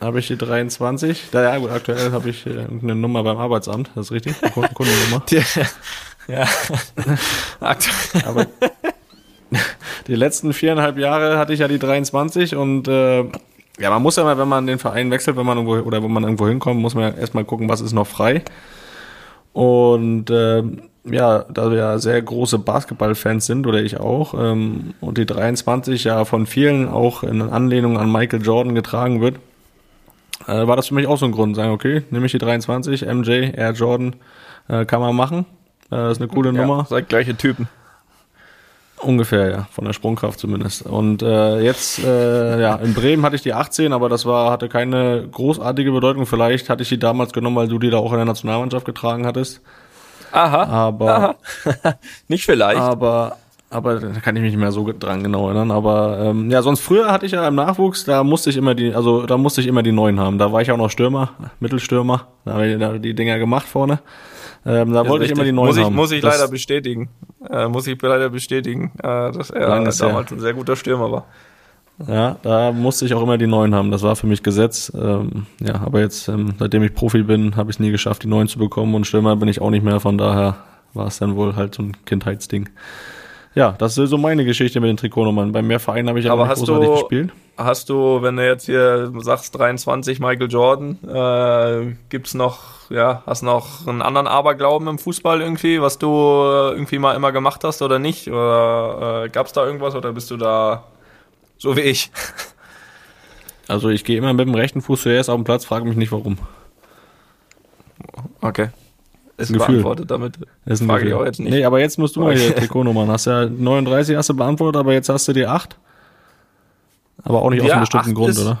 habe ich die habe ich die 23. Da, ja, gut, aktuell habe ich äh, eine Nummer beim Arbeitsamt, das ist richtig, eine Kunden- Kundennummer. ja. Aktuell. Aber die letzten viereinhalb Jahre hatte ich ja die 23 und äh, ja, man muss ja mal, wenn man den Verein wechselt, wenn man irgendwo oder wenn man irgendwo hinkommt, muss man ja erstmal gucken, was ist noch frei. Und ähm, ja, da wir ja sehr große Basketballfans sind, oder ich auch, ähm, und die 23 ja von vielen auch in Anlehnung an Michael Jordan getragen wird, äh, war das für mich auch so ein Grund, sagen, okay, nehme ich die 23, MJ, Air Jordan, äh, kann man machen. Äh, ist eine coole Nummer. Ja, seid gleiche Typen. Ungefähr, ja, von der Sprungkraft zumindest. Und äh, jetzt, äh, ja, in Bremen hatte ich die 18, aber das war, hatte keine großartige Bedeutung. Vielleicht hatte ich die damals genommen, weil du die da auch in der Nationalmannschaft getragen hattest. Aha. Aber, Aha. Nicht vielleicht. aber, aber da kann ich mich nicht mehr so dran genau erinnern. Aber ähm, ja, sonst früher hatte ich ja im Nachwuchs, da musste ich immer die, also da musste ich immer die neuen haben. Da war ich auch noch Stürmer, Mittelstürmer. Da habe ich da die Dinger gemacht vorne. Ähm, da Ist wollte ich immer die neuen muss ich, haben. Muss ich Das- leider bestätigen. Äh, muss ich leider bestätigen, äh, dass er damals ein sehr guter Stürmer war. Ja, da musste ich auch immer die neuen haben. Das war für mich Gesetz. Ähm, ja, aber jetzt, ähm, seitdem ich Profi bin, habe ich es nie geschafft, die neuen zu bekommen und Stürmer bin ich auch nicht mehr. Von daher war es dann wohl halt so ein Kindheitsding. Ja, das ist so meine Geschichte mit den Trikotnummern. Bei mehr Vereinen habe ich Aber nicht großartig du- gespielt. Hast du, wenn du jetzt hier sagst 23 Michael Jordan, äh, gibt's noch, ja, hast noch einen anderen Aberglauben im Fußball irgendwie, was du äh, irgendwie mal immer gemacht hast oder nicht? Oder äh, gab's da irgendwas oder bist du da so wie ich? Also ich gehe immer mit dem rechten Fuß zuerst auf den Platz, frage mich nicht warum. Okay. Ist Ein Gefühl. beantwortet damit. Das ist ein Frage ich Gefühl. auch jetzt nicht. Nee, aber jetzt musst du mal hier. Trikotnummern. Hast ja 39 hast du beantwortet, aber jetzt hast du die 8. Aber auch nicht aus Ja, einem bestimmten Grund, oder?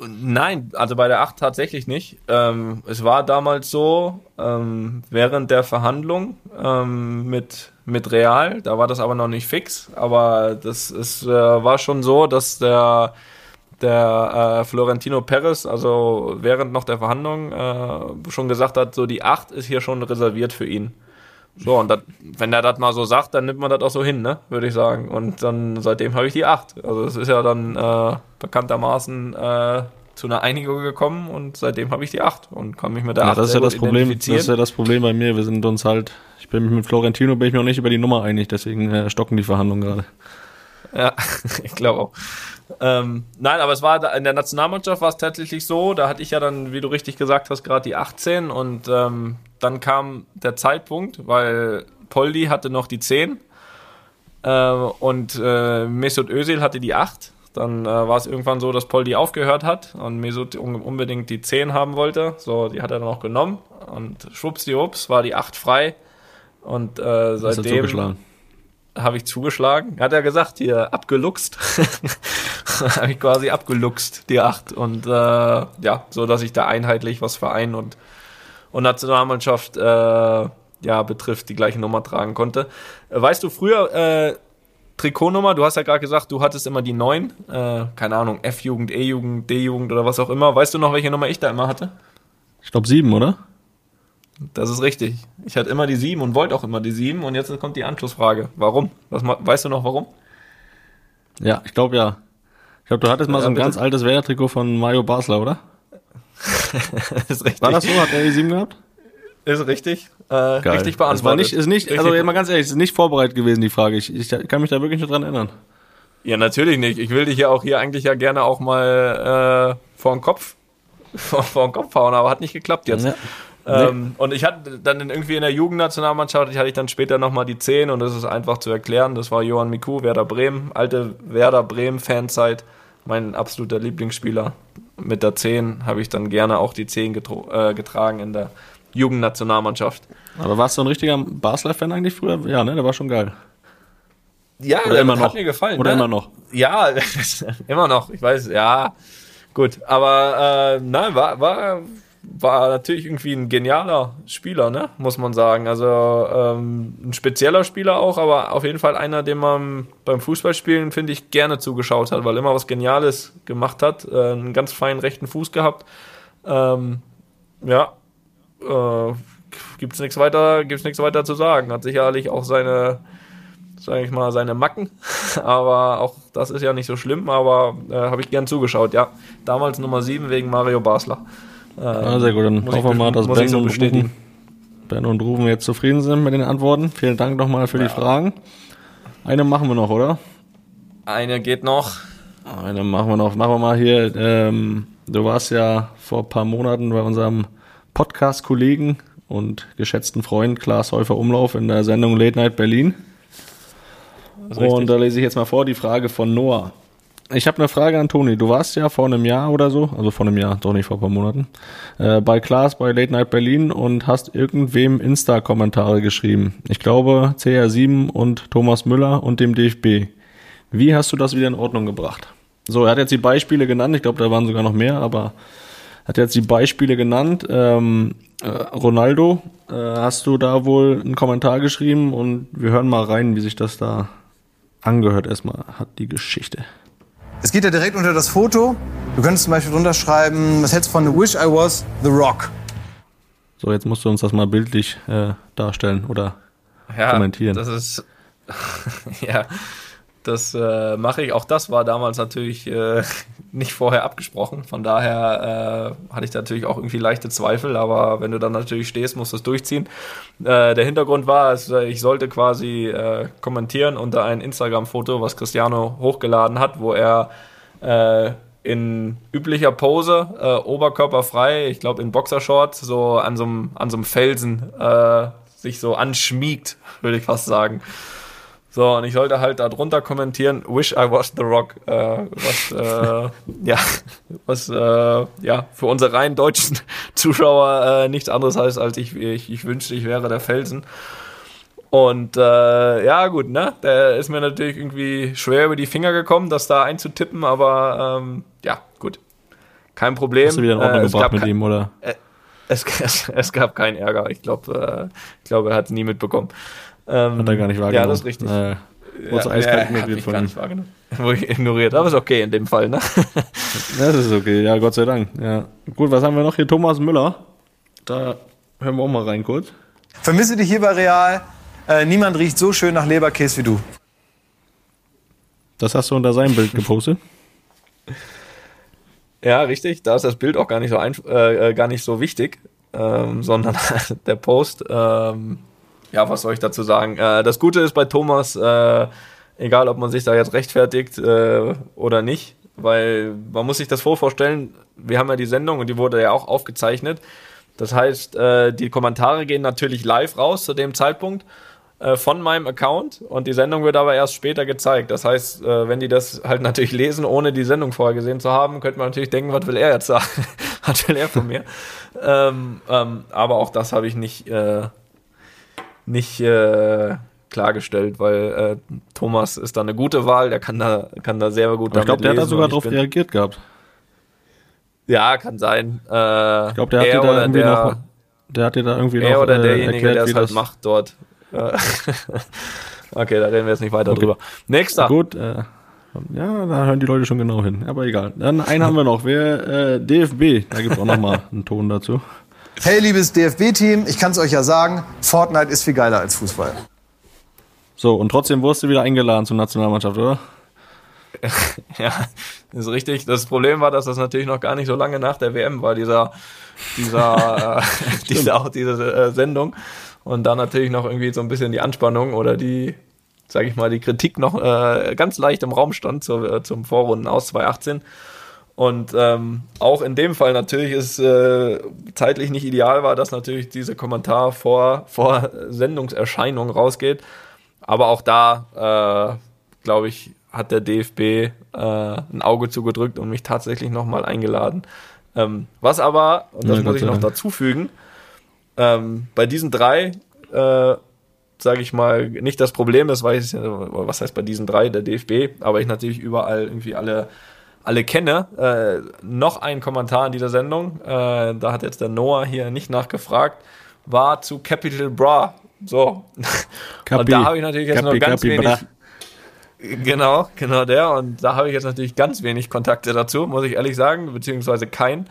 Nein, also bei der 8 tatsächlich nicht. Ähm, es war damals so, ähm, während der Verhandlung ähm, mit, mit Real, da war das aber noch nicht fix, aber das ist, äh, war schon so, dass der, der äh, Florentino Perez, also während noch der Verhandlung, äh, schon gesagt hat, so die 8 ist hier schon reserviert für ihn. So, und dat, wenn er das mal so sagt, dann nimmt man das auch so hin, ne, würde ich sagen. Und dann seitdem habe ich die 8. Also es ist ja dann äh, bekanntermaßen äh, zu einer Einigung gekommen und seitdem habe ich die 8 und kann mich mit der Ja, 8 das ist ja das Problem. Das ist ja das Problem bei mir. Wir sind uns halt, ich bin mich mit Florentino bin ich mir noch nicht über die Nummer einig, deswegen äh, stocken die Verhandlungen gerade. Ja, ich glaube auch. Ähm, nein, aber es war in der Nationalmannschaft war es tatsächlich so, da hatte ich ja dann, wie du richtig gesagt hast, gerade die 18 und ähm, dann kam der Zeitpunkt, weil Poldi hatte noch die 10 äh, und äh, Mesut Özil hatte die 8. Dann äh, war es irgendwann so, dass Poldi aufgehört hat und Mesut un unbedingt die 10 haben wollte. So, die hat er dann auch genommen und schwuppsdiwupps war die 8 frei und äh, seitdem. Habe ich zugeschlagen. Hat er gesagt, hier abgeluchst. habe ich quasi abgeluchst, die acht. Und äh, ja, so dass ich da einheitlich was Verein und, und Nationalmannschaft äh, ja, betrifft, die gleiche Nummer tragen konnte. Äh, weißt du, früher äh, Trikotnummer, du hast ja gerade gesagt, du hattest immer die 9, äh, keine Ahnung, F-Jugend, E-Jugend, D-Jugend oder was auch immer. Weißt du noch, welche Nummer ich da immer hatte? Ich glaube sieben, oder? Das ist richtig. Ich hatte immer die 7 und wollte auch immer die 7 und jetzt kommt die Anschlussfrage. Warum? Was, weißt du noch warum? Ja, ich glaube ja. Ich glaube, du hattest mal Ja, so ein bitte. ganz altes Werder-Trikot von Mario Basler, oder? ist richtig. War das so? Hat er die sieben gehabt? Ist richtig. Äh, richtig beantwortet. Das war nicht, ist nicht, also Richtig. jetzt mal ganz ehrlich, ist nicht vorbereitet gewesen, die Frage. Ich, ich kann mich da wirklich nicht dran erinnern. Ja, natürlich nicht. Ich will dich ja auch hier eigentlich ja gerne auch mal äh, vor den Kopf, vor, vor den Kopf hauen, aber hat nicht geklappt jetzt. Ja. Ähm, Und ich hatte dann irgendwie in der Jugendnationalmannschaft, ich hatte ich dann später nochmal die 10 und das ist einfach zu erklären. Das war Johann Miku, Werder Bremen, alte Werder Bremen-Fanzeit, mein absoluter Lieblingsspieler. Mit der 10 habe ich dann gerne auch die 10 getro- äh, getragen in der Jugendnationalmannschaft. Aber warst du ein richtiger Basler-Fan eigentlich früher? Ja, ne, der war schon geil. Ja, Oder immer das noch. hat mir gefallen. Oder ne? immer noch. Ja, immer noch. Ich weiß, ja, gut. Aber äh, nein, war, war, war natürlich irgendwie ein genialer Spieler, ne? Muss man sagen. Also ähm, ein spezieller Spieler auch, aber auf jeden Fall einer, dem man beim Fußballspielen, finde ich, gerne zugeschaut hat, weil er immer was Geniales gemacht hat. Äh, einen ganz feinen rechten Fuß gehabt. Ähm, ja, äh, gibt's nichts weiter, weiter zu sagen. Hat sicherlich auch seine sage ich mal, seine Macken. Aber auch das ist ja nicht so schlimm, aber äh, habe ich gern zugeschaut, ja. Damals Nummer 7 wegen Mario Basler. Äh, Ah, sehr gut, dann hoffen wir mal, dass Ben so und. Ruben, ben und Ruben jetzt zufrieden sind mit den Antworten. Vielen Dank nochmal für die Fragen. Eine machen wir noch, oder? Eine geht noch. Eine machen wir noch. Machen wir mal hier. Ähm, du warst ja vor ein paar Monaten bei unserem Podcast-Kollegen und geschätzten Freund Klaas Häufer Umlauf in der Sendung Late Night Berlin. Und da lese ich jetzt mal vor die Frage von Noah. Ich habe eine Frage an Toni. Du warst ja vor einem Jahr oder so, also vor einem Jahr, doch nicht vor ein paar Monaten, äh, bei Klaas bei Late Night Berlin und hast irgendwem Insta-Kommentare geschrieben. Ich glaube CR7 und Thomas Müller und dem DFB. Wie hast du das wieder in Ordnung gebracht? So, er hat jetzt die Beispiele genannt. Ich glaube, da waren sogar noch mehr, aber hat jetzt die Beispiele genannt. Ähm, äh, Ronaldo, äh, hast du da wohl einen Kommentar geschrieben und wir hören mal rein, wie sich das da angehört erstmal hat, die Geschichte. Es geht ja direkt unter das Foto. Du könntest zum Beispiel drunter schreiben, was hältst du von Wish I Was The Rock? So, jetzt musst du uns das mal bildlich äh, darstellen oder ja, kommentieren. Das ist, ja, das äh, mache ich. Auch das war damals natürlich äh, nicht vorher abgesprochen. Von daher äh, hatte ich natürlich auch irgendwie leichte Zweifel. Aber wenn du dann natürlich stehst, musst du es durchziehen. Äh, der Hintergrund war, äh, ich sollte quasi äh, kommentieren unter ein Instagram-Foto, was Cristiano hochgeladen hat, wo er in üblicher Pose, äh, oberkörperfrei, ich glaube in Boxershorts, so an so einem Felsen äh, sich so anschmiegt, würde ich fast sagen. So, und ich sollte halt darunter kommentieren, wish I was the Rock, äh, was, äh, ja, was, äh, ja, für unsere rein deutschen Zuschauer äh, nichts anderes heißt, als ich, ich, ich wünschte, ich wäre der Felsen. Und äh, ja, gut, ne? Der ist mir natürlich irgendwie schwer über die Finger gekommen, das da einzutippen, aber ähm, ja, gut. Kein Problem. Hast du wieder in Ordnung äh, gebracht mit ihm, oder? Äh, es, es, es, gab keinen Ärger. Ich glaube, äh, ich glaube, er hat es nie mitbekommen. Ähm, hat er gar nicht wahrgenommen. Ja, das ist richtig. Äh, ja, so eiskalt ja, ignoriert von gar nicht wahrgenommen. Wurde ich ignoriert, aber ist okay in dem Fall, ne? das ist okay, ja, Gott sei Dank. Ja. Gut, was haben wir noch hier? Thomas Müller. Da hören wir auch mal rein kurz. Vermisse dich hier bei Real. Äh, niemand riecht so schön nach Leberkäse wie du. Das hast du unter seinem Bild gepostet. Ja, richtig. Da ist das Bild auch gar nicht so, ein, äh, gar nicht so wichtig, ähm, sondern der Post. Ähm, ja, was soll ich dazu sagen? Äh, das Gute ist bei Thomas, äh, egal ob man sich da jetzt rechtfertigt äh, oder nicht, weil man muss sich das vorstellen, wir haben ja die Sendung und die wurde ja auch aufgezeichnet. Das heißt, äh, die Kommentare gehen natürlich live raus zu dem Zeitpunkt äh, von meinem Account und die Sendung wird aber erst später gezeigt. Das heißt, äh, wenn die das halt natürlich lesen, ohne die Sendung vorher gesehen zu haben, könnte man natürlich denken, was will er jetzt sagen? was will er von mir? ähm, ähm, aber auch das habe ich nicht, äh, nicht äh, klargestellt, weil äh, Thomas ist da eine gute Wahl, der kann da, kann da sehr gut aber Ich glaube, der hat da sogar drauf reagiert gehabt. Ja, kann sein. Äh, ich glaube, der hat dir da irgendwie der, noch, der hat dir da irgendwie er noch oder derjenige, erklärt, der es halt macht dort. okay, da reden wir jetzt nicht weiter okay. drüber. Nächster. Gut, äh, ja, da hören die Leute schon genau hin. Aber egal. Dann einen haben wir noch. Wer äh, DFB, da gibt es auch noch mal einen Ton dazu. Hey, liebes DFB-Team, ich kann es euch ja sagen, Fortnite ist viel geiler als Fußball. So, und trotzdem wurdest du wieder eingeladen zur Nationalmannschaft, oder? ja, ist richtig. Das Problem war, dass das natürlich noch gar nicht so lange nach der WM war, dieser, dieser, äh, diese, auch diese äh, Sendung und dann natürlich noch irgendwie so ein bisschen die Anspannung oder die, sage ich mal, die Kritik noch äh, ganz leicht im Raum stand zu, äh, zum Vorrunden aus 2018. Und ähm, auch in dem Fall natürlich ist äh, zeitlich nicht ideal war, dass natürlich dieser Kommentar vor, vor Sendungserscheinung rausgeht. Aber auch da, äh, glaube ich, hat der DFB äh, ein Auge zugedrückt und mich tatsächlich nochmal eingeladen. Ähm, was aber, und das ja, muss ich noch dazu fügen, ähm, bei diesen drei, äh, sage ich mal, nicht das Problem ist, weil ich, was heißt bei diesen drei, der DFB, aber ich natürlich überall irgendwie alle alle kenne. Äh, noch ein Kommentar in dieser Sendung, äh, da hat jetzt der Noah hier nicht nachgefragt, war zu Capital Bra. So. Capi, und da habe ich natürlich jetzt Capi, noch ganz Capi, wenig. Bra. Genau, genau der. Und da habe ich jetzt natürlich ganz wenig Kontakte dazu, muss ich ehrlich sagen, beziehungsweise kein.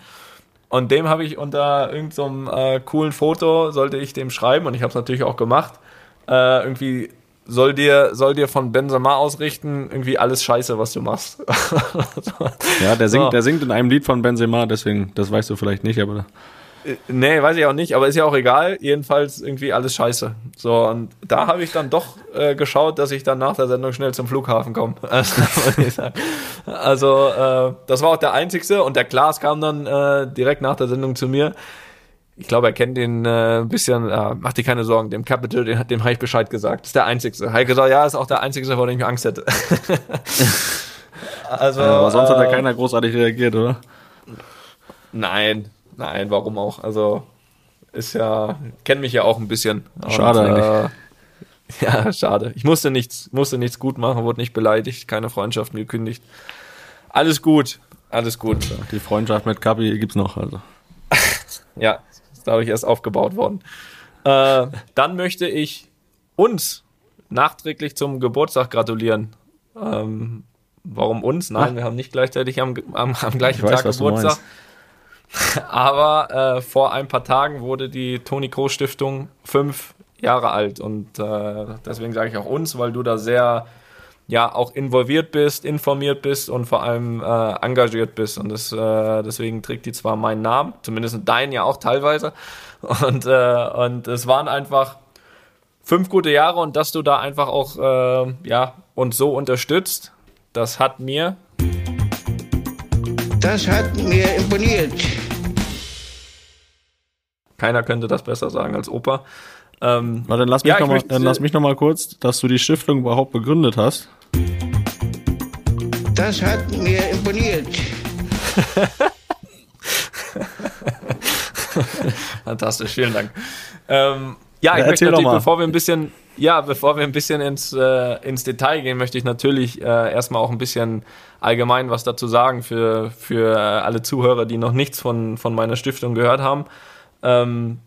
Und dem habe ich unter irgendeinem so äh, coolen Foto, sollte ich dem schreiben, und ich habe es natürlich auch gemacht, äh, irgendwie soll dir, soll dir von Benzema ausrichten, irgendwie alles scheiße, was du machst. ja, der singt, so. der singt in einem Lied von Benzema, deswegen, das weißt du vielleicht nicht, aber. Äh, nee, weiß ich auch nicht, aber ist ja auch egal. Jedenfalls irgendwie alles scheiße. So, und da habe ich dann doch äh, geschaut, dass ich dann nach der Sendung schnell zum Flughafen komme. Also, äh, das war auch der einzigste. Und der Klaas kam dann äh, direkt nach der Sendung zu mir. Ich glaube, er kennt den äh, ein bisschen, äh, mach dir keine Sorgen, dem Capital, dem, dem habe ich Bescheid gesagt. Das ist der einzigste. Habe gesagt, ja, ist auch der einzigste, vor dem ich Angst hätte. also, ja, aber sonst äh, hat da keiner großartig reagiert, oder? Nein, nein, warum auch? Also, ist ja, kennt mich ja auch ein bisschen. Schade und, eigentlich. Äh, ja, schade. Ich musste nichts, musste nichts gut machen, wurde nicht beleidigt, keine Freundschaften gekündigt. Alles gut, alles gut. Die Freundschaft mit Kapi gibt's noch, also. ja, ich erst aufgebaut worden. Äh, dann möchte ich uns nachträglich zum Geburtstag gratulieren. Ähm, warum uns? Nein, Ach. wir haben nicht gleichzeitig am, am, am gleichen weiß, Tag Geburtstag. Aber äh, vor ein paar Tagen wurde die Toni Kroos Stiftung fünf Jahre alt und äh, deswegen sage ich auch uns, weil du da sehr ja auch involviert bist, informiert bist und vor allem äh, engagiert bist. Und das, äh, deswegen trägt die zwar meinen Namen, zumindest deinen ja auch teilweise. Und, äh, und es waren einfach fünf gute Jahre und dass du da einfach auch äh, ja, uns so unterstützt, das hat mir. Das hat mir imponiert. Keiner könnte das besser sagen als Opa. Ähm, Na, dann lass mich ja, noch mal, dann lass mich noch mal kurz, dass du die Stiftung überhaupt begründet hast. Das hat mir imponiert. Fantastisch, vielen Dank. Ähm, ja, ich ja, möchte natürlich, bevor wir ein bisschen, ja, bevor wir ein bisschen ins, äh, ins Detail gehen, möchte ich natürlich äh, erstmal auch ein bisschen allgemein was dazu sagen für, für alle Zuhörer, die noch nichts von, von meiner Stiftung gehört haben. Ähm,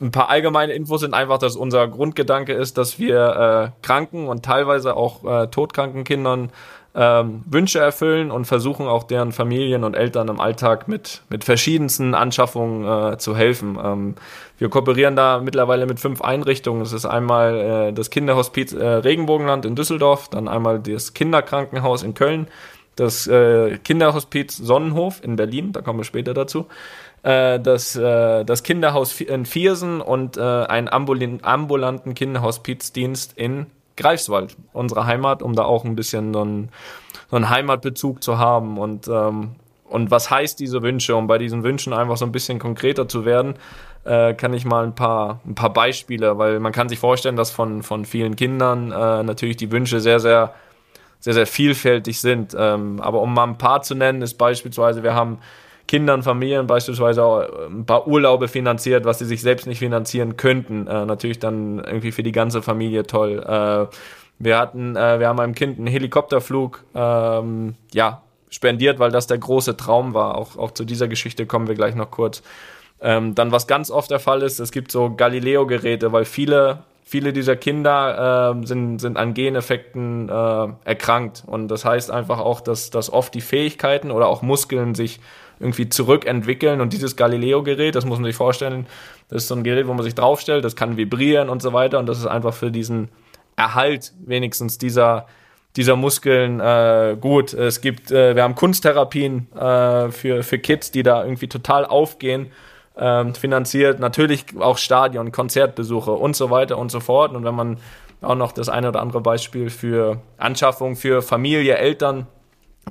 ein paar allgemeine Infos sind einfach, dass unser Grundgedanke ist, dass wir äh, kranken und teilweise auch äh, todkranken Kindern ähm, Wünsche erfüllen und versuchen auch deren Familien und Eltern im Alltag mit, mit verschiedensten Anschaffungen äh, zu helfen. Ähm, wir kooperieren da mittlerweile mit fünf Einrichtungen. Es ist einmal äh, das Kinderhospiz äh, Regenbogenland in Düsseldorf, dann einmal das Kinderkrankenhaus in Köln, das äh, Kinderhospiz Sonnenhof in Berlin, da kommen wir später dazu, äh, das, äh, das Kinderhaus in Viersen und einen ambulanten Kinderhospizdienst in Greifswald, unsere Heimat, um da auch ein bisschen so einen, so einen Heimatbezug zu haben und ähm, und was heißt diese Wünsche? Um bei diesen Wünschen einfach so ein bisschen konkreter zu werden, äh, kann ich mal ein paar, ein paar Beispiele, weil man kann sich vorstellen, dass von, von vielen Kindern äh, natürlich die Wünsche sehr, sehr, sehr, sehr vielfältig sind. Ähm, aber um mal ein paar zu nennen, ist beispielsweise, wir haben Kindern, Familien beispielsweise auch äh, ein paar Urlaube finanziert, was sie sich selbst nicht finanzieren könnten. Äh, natürlich dann irgendwie für die ganze Familie toll. Äh, wir hatten, äh, wir haben einem Kind einen Helikopterflug, ähm, ja, spendiert, weil das der große Traum war. Auch, auch zu dieser Geschichte kommen wir gleich noch kurz. Ähm, dann, was ganz oft der Fall ist, es gibt so Galileo-Geräte, weil viele, viele dieser Kinder äh, sind, sind an Geneffekten äh, erkrankt. Und das heißt einfach auch, dass, dass oft die Fähigkeiten oder auch Muskeln sich irgendwie zurückentwickeln. Und dieses Galileo-Gerät, das muss man sich vorstellen, das ist so ein Gerät, wo man sich draufstellt, das kann vibrieren und so weiter. Und das ist einfach für diesen Erhalt wenigstens dieser, dieser Muskeln äh, gut. Es gibt, äh, wir haben Kunsttherapien äh, für, für Kids, die da irgendwie total aufgehen, äh, finanziert. Natürlich auch Stadion, Konzertbesuche und so weiter und so fort. Und wenn man auch noch das eine oder andere Beispiel für Anschaffung für Familie, Eltern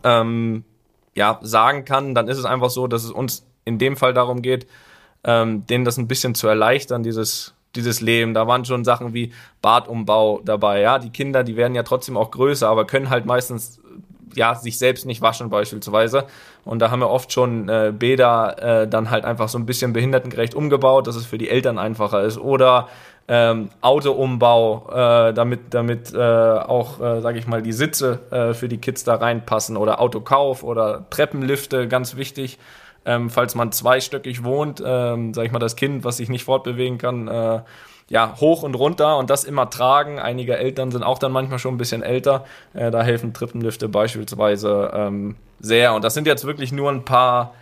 ähm, ja, sagen kann, dann ist es einfach so, dass es uns in dem Fall darum geht, ähm, denen das ein bisschen zu erleichtern, dieses, dieses Leben. Da waren schon Sachen wie Badumbau dabei. Ja, die Kinder, die werden ja trotzdem auch größer, aber können halt meistens ja sich selbst nicht waschen beispielsweise. Und da haben wir oft schon äh, Bäder äh, dann halt einfach so ein bisschen behindertengerecht umgebaut, dass es für die Eltern einfacher ist. Oder ähm, Autoumbau, äh, damit, damit äh, auch, äh, sage ich mal, die Sitze äh, für die Kids da reinpassen oder Autokauf oder Treppenlifte, ganz wichtig. Ähm, falls man zweistöckig wohnt, ähm, sage ich mal, das Kind, was sich nicht fortbewegen kann, äh, ja, hoch und runter und das immer tragen. Einige Eltern sind auch dann manchmal schon ein bisschen älter. Äh, da helfen Treppenlifte beispielsweise ähm, sehr. Und das sind jetzt wirklich nur ein paar,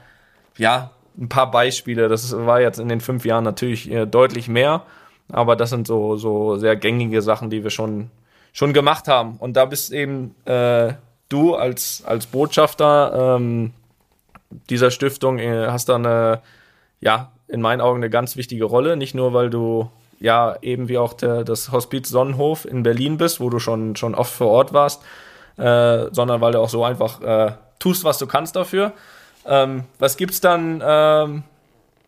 ja, ein paar Beispiele. Das war jetzt in den fünf Jahren natürlich äh, deutlich mehr. Aber das sind so, so sehr gängige Sachen, die wir schon, schon gemacht haben. Und da bist eben äh, du als, als Botschafter ähm, dieser Stiftung, äh, hast da eine, ja, in meinen Augen eine ganz wichtige Rolle. Nicht nur, weil du ja eben wie auch der, das Hospiz Sonnenhof in Berlin bist, wo du schon, schon oft vor Ort warst, äh, sondern weil du auch so einfach äh, tust, was du kannst dafür. Ähm, was gibt's dann ähm,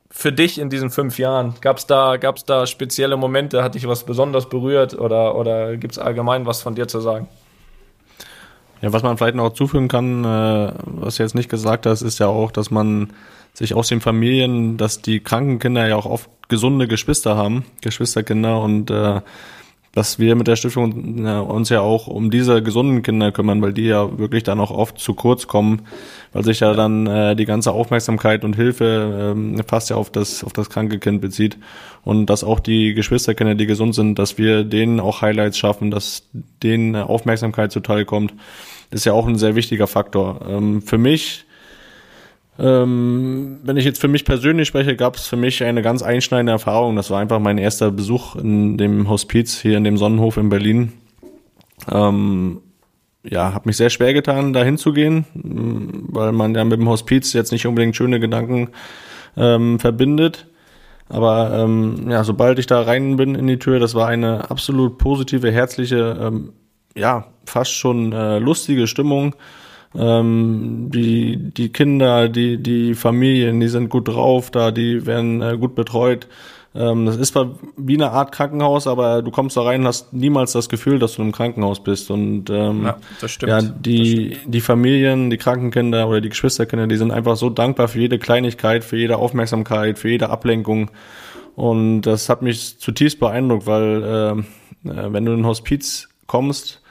für dich in diesen fünf Jahren? Gab es da, gab's da spezielle Momente? Hat dich was besonders berührt oder, oder gibt es allgemein was von dir zu sagen? Ja, was man vielleicht noch zufügen kann, äh, was du jetzt nicht gesagt hast, ist ja auch, dass man sich aus den Familien, dass die kranken Kinder ja auch oft gesunde Geschwister haben, Geschwisterkinder und äh, dass wir mit der Stiftung uns ja auch um diese gesunden Kinder kümmern, weil die ja wirklich dann auch oft zu kurz kommen, weil sich ja dann äh, die ganze Aufmerksamkeit und Hilfe ähm, fast ja auf das auf das kranke Kind bezieht und dass auch die Geschwisterkinder, die gesund sind, dass wir denen auch Highlights schaffen, dass denen Aufmerksamkeit zuteil kommt, ist ja auch ein sehr wichtiger Faktor. Ähm, für mich ähm, wenn ich jetzt für mich persönlich spreche, gab es für mich eine ganz einschneidende Erfahrung. Das war einfach mein erster Besuch in dem Hospiz hier in dem Sonnenhof in Berlin. Ähm, ja, habe mich sehr schwer getan, da hinzugehen, weil man ja mit dem Hospiz jetzt nicht unbedingt schöne Gedanken ähm, verbindet. Aber ähm, ja, sobald ich da rein bin in die Tür, das war eine absolut positive, herzliche, ähm, ja, fast schon äh, lustige Stimmung. Ähm, die, die Kinder, die, die Familien, die sind gut drauf da, die werden äh, gut betreut. Ähm, das ist zwar wie eine Art Krankenhaus, aber du kommst da rein und hast niemals das Gefühl, dass du im Krankenhaus bist. Und ähm, ja, das stimmt. Ja, die, stimmt. die Familien, die Krankenkinder oder die Geschwisterkinder, die sind einfach so dankbar für jede Kleinigkeit, für jede Aufmerksamkeit, für jede Ablenkung. Und das hat mich zutiefst beeindruckt, weil ähm, äh, wenn du in ein Hospiz kommst,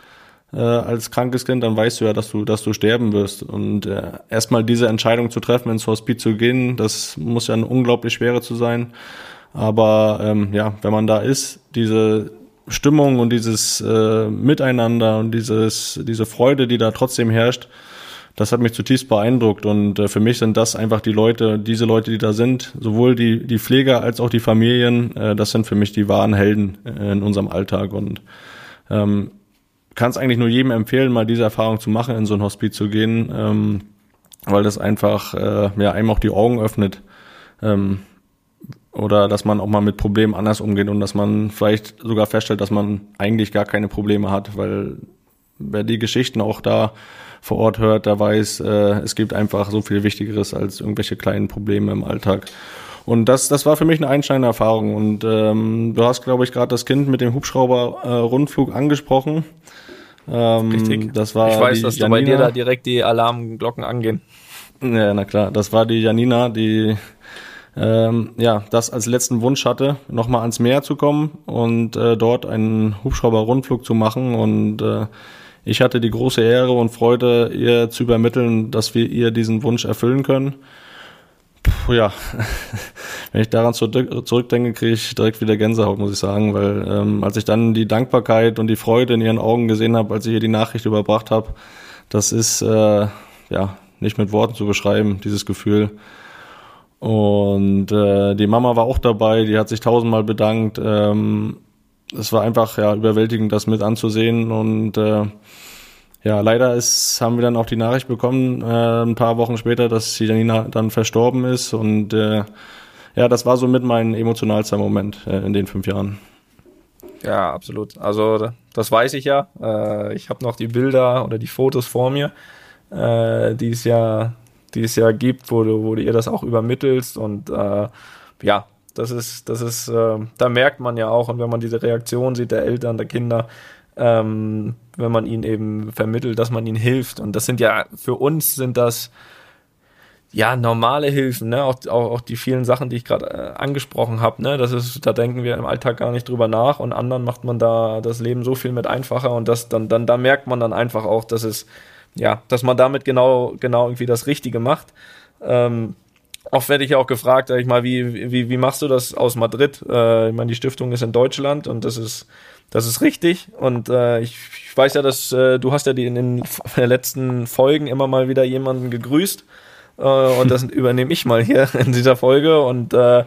äh, als krankes Kind, dann weißt du ja, dass du, dass du sterben wirst. Und äh, erstmal diese Entscheidung zu treffen, ins Hospiz zu gehen, das muss ja eine unglaublich schwere zu sein. Aber ähm, ja, wenn man da ist, diese Stimmung und dieses äh, Miteinander und dieses, diese Freude, die da trotzdem herrscht, das hat mich zutiefst beeindruckt und äh, für mich sind das einfach die Leute, diese Leute, die da sind, sowohl die, die Pfleger als auch die Familien, äh, das sind für mich die wahren Helden äh, in unserem Alltag und ähm, kann es eigentlich nur jedem empfehlen, mal diese Erfahrung zu machen, in so ein Hospiz zu gehen, ähm, weil das einfach äh, ja einem auch die Augen öffnet. Ähm, oder dass man auch mal mit Problemen anders umgeht und dass man vielleicht sogar feststellt, dass man eigentlich gar keine Probleme hat, weil wer die Geschichten auch da vor Ort hört, der weiß, äh, es gibt einfach so viel Wichtigeres als irgendwelche kleinen Probleme im Alltag. Und das, das war für mich eine einschneidende Erfahrung. Und ähm, du hast, glaube ich, gerade das Kind mit dem Hubschrauber-Rundflug äh, angesprochen. Ähm, Richtig. Das war ich weiß, dass Janina. bei dir da direkt die Alarmglocken angehen. Ja, na klar. Das war die Janina, die ähm, ja, das als letzten Wunsch hatte, nochmal ans Meer zu kommen und äh, dort einen Hubschrauber-Rundflug zu machen. Und äh, ich hatte die große Ehre und Freude, ihr zu übermitteln, dass wir ihr diesen Wunsch erfüllen können. Puh, ja, wenn ich daran zurückdenke, kriege ich direkt wieder Gänsehaut, muss ich sagen, weil ähm, als ich dann die Dankbarkeit und die Freude in ihren Augen gesehen habe, als ich ihr die Nachricht überbracht habe, das ist äh, ja nicht mit Worten zu beschreiben, dieses Gefühl. Und äh, die Mama war auch dabei, die hat sich tausendmal bedankt. Ähm, es war einfach ja überwältigend, das mit anzusehen. Und äh, ja, leider ist, haben wir dann auch die Nachricht bekommen, äh, ein paar Wochen später, dass Janina dann verstorben ist. Und äh, ja, das war somit mein emotionalster Moment äh, in den fünf Jahren. Ja, absolut. Also das weiß ich ja. Äh, ich habe noch die Bilder oder die Fotos vor mir, äh, die es ja die es ja gibt, wo du, wo du ihr das auch übermittelst und äh, ja, das ist, das ist, da merkt man ja auch und wenn man diese Reaktion sieht der Eltern, der Kinder, ähm, wenn man ihnen eben vermittelt, dass man ihnen hilft und das sind ja für uns sind das ja normale Hilfen, ne? auch, auch, auch die vielen Sachen, die ich gerade äh, angesprochen habe, ne? das ist, da denken wir im Alltag gar nicht drüber nach und anderen macht man da das Leben so viel mit einfacher und das dann, dann da merkt man dann einfach auch, dass es ja, dass man damit genau, genau irgendwie das Richtige macht. Ähm, oft werde ich auch gefragt, sag ich mal, wie, wie, wie machst du das aus Madrid? Äh, ich meine, die Stiftung ist in Deutschland und das ist, das ist richtig. Und äh, ich, ich weiß ja, dass äh, du hast ja die in den letzten Folgen immer mal wieder jemanden gegrüßt. Äh, und das übernehme ich mal hier in dieser Folge. Und äh,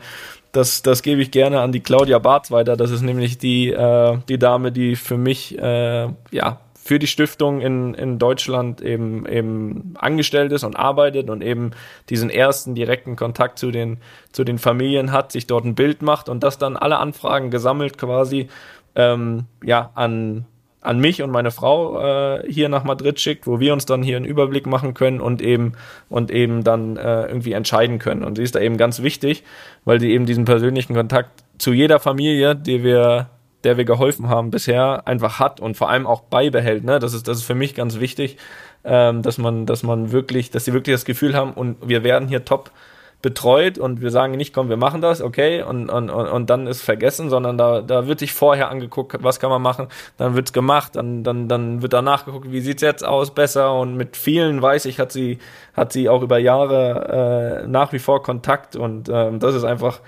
das, das gebe ich gerne an die Claudia Barth weiter. Das ist nämlich die, äh, die Dame, die für mich äh, ja für die Stiftung in, in Deutschland eben, eben angestellt ist und arbeitet und eben diesen ersten direkten Kontakt zu den, zu den Familien hat, sich dort ein Bild macht und das dann alle Anfragen gesammelt quasi ähm, ja, an, an mich und meine Frau äh, hier nach Madrid schickt, wo wir uns dann hier einen Überblick machen können und eben und eben dann äh, irgendwie entscheiden können. Und sie ist da eben ganz wichtig, weil sie eben diesen persönlichen Kontakt zu jeder Familie, die wir der wir geholfen haben bisher, einfach hat und vor allem auch beibehält. Ne? Das ist, das ist für mich ganz wichtig, ähm, dass man, dass man wirklich, dass sie wirklich das Gefühl haben und wir werden hier top betreut und wir sagen nicht, komm, wir machen das, okay, und, und, und, und dann ist vergessen, sondern da, da wird sich vorher angeguckt, was kann man machen, dann wird's gemacht, dann, dann, dann wird danach geguckt, wie sieht's jetzt aus, besser und mit vielen weiß ich, hat sie, hat sie auch über Jahre äh, nach wie vor Kontakt und ähm, das ist einfach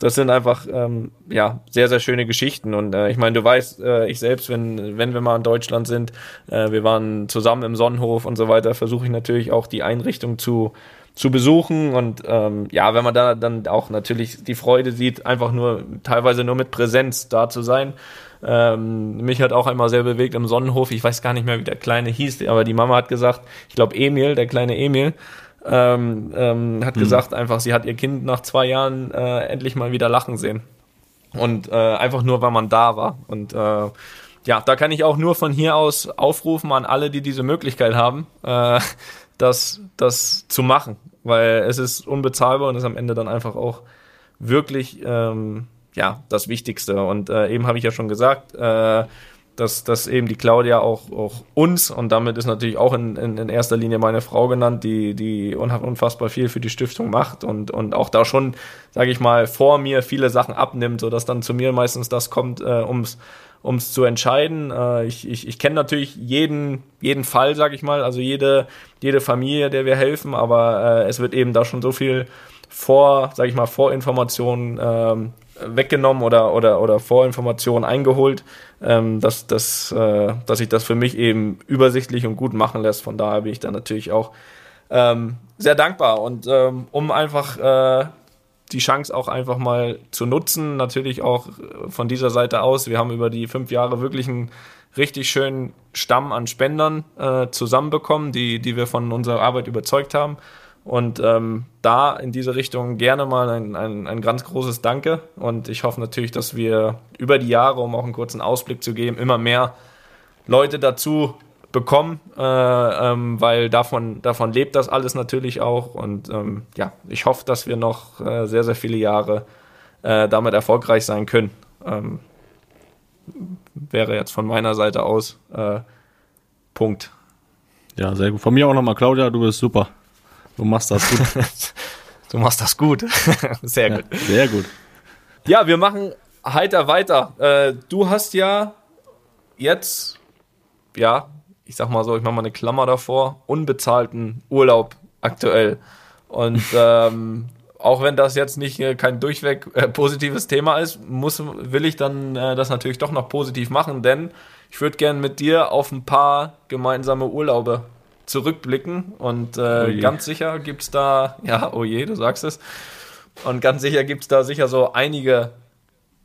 das sind einfach ähm, ja sehr sehr schöne Geschichten und äh, ich meine du weißt äh, ich selbst wenn wenn wir mal in Deutschland sind äh, wir waren zusammen im Sonnenhof und so weiter versuche ich natürlich auch die Einrichtung zu zu besuchen und ähm, ja wenn man da dann auch natürlich die Freude sieht einfach nur teilweise nur mit Präsenz da zu sein Ähm, mich hat auch einmal sehr bewegt im Sonnenhof. Ich weiß gar nicht mehr, wie der Kleine hieß, aber die Mama hat gesagt, ich glaube Emil, der kleine Emil, ähm, ähm, hat mhm. gesagt einfach, sie hat ihr Kind nach zwei Jahren äh, endlich mal wieder lachen sehen. Und äh, einfach nur, weil man da war. Und äh, ja, da kann ich auch nur von hier aus aufrufen an alle, die diese Möglichkeit haben, äh, das, das zu machen. Weil es ist unbezahlbar und ist am Ende dann einfach auch wirklich ähm, ja, das Wichtigste. Und äh, eben habe ich ja schon gesagt, äh, dass, dass eben die Claudia auch, auch uns und damit ist natürlich auch in, in, in erster Linie meine Frau genannt, die, die unfassbar viel für die Stiftung macht und, und auch da schon, sage ich mal, vor mir viele Sachen abnimmt, sodass dann zu mir meistens das kommt, äh, ums um es zu entscheiden. Äh, ich ich, ich kenne natürlich jeden, jeden Fall, sag ich mal, also jede, jede Familie, der wir helfen, aber äh, es wird eben da schon so viel vor, sag ich mal, Vorinformationen ähm, weggenommen oder, oder, oder Vorinformationen eingeholt, ähm, dass, dass, äh, dass sich das für mich eben übersichtlich und gut machen lässt. Von daher bin ich da natürlich auch ähm, sehr dankbar. Und ähm, um einfach äh, die Chance auch einfach mal zu nutzen. Natürlich auch äh, von dieser Seite aus. Wir haben über die fünf Jahre wirklich einen richtig schönen Stamm an Spendern äh, zusammenbekommen, die, die wir von unserer Arbeit überzeugt haben. Und ähm, da in diese Richtung gerne mal ein, ein, ein ganz großes Danke. Und ich hoffe natürlich, dass wir über die Jahre, um auch einen kurzen Ausblick zu geben, immer mehr Leute dazu bekommen, äh, ähm, weil davon, davon lebt das alles natürlich auch. Und ähm, ja, ich hoffe, dass wir noch äh, sehr, sehr viele Jahre äh, damit erfolgreich sein können. Ähm, wäre jetzt von meiner Seite aus äh, Punkt. Ja, sehr gut. Von mir auch nochmal, Claudia, du bist super. Du machst das gut. du machst das gut. sehr gut. Ja, sehr gut. Ja, wir machen heiter weiter. Äh, du hast ja jetzt, ja, ich sag mal so, ich mache mal eine Klammer davor, unbezahlten Urlaub aktuell. Und ähm, auch wenn das jetzt nicht äh, kein durchweg äh, positives Thema ist, muss, will ich dann äh, das natürlich doch noch positiv machen, denn ich würde gerne mit dir auf ein paar gemeinsame Urlaube zurückblicken. Und äh, oh ganz sicher gibt es da, ja, oh je, du sagst es, und ganz sicher gibt es da sicher so einige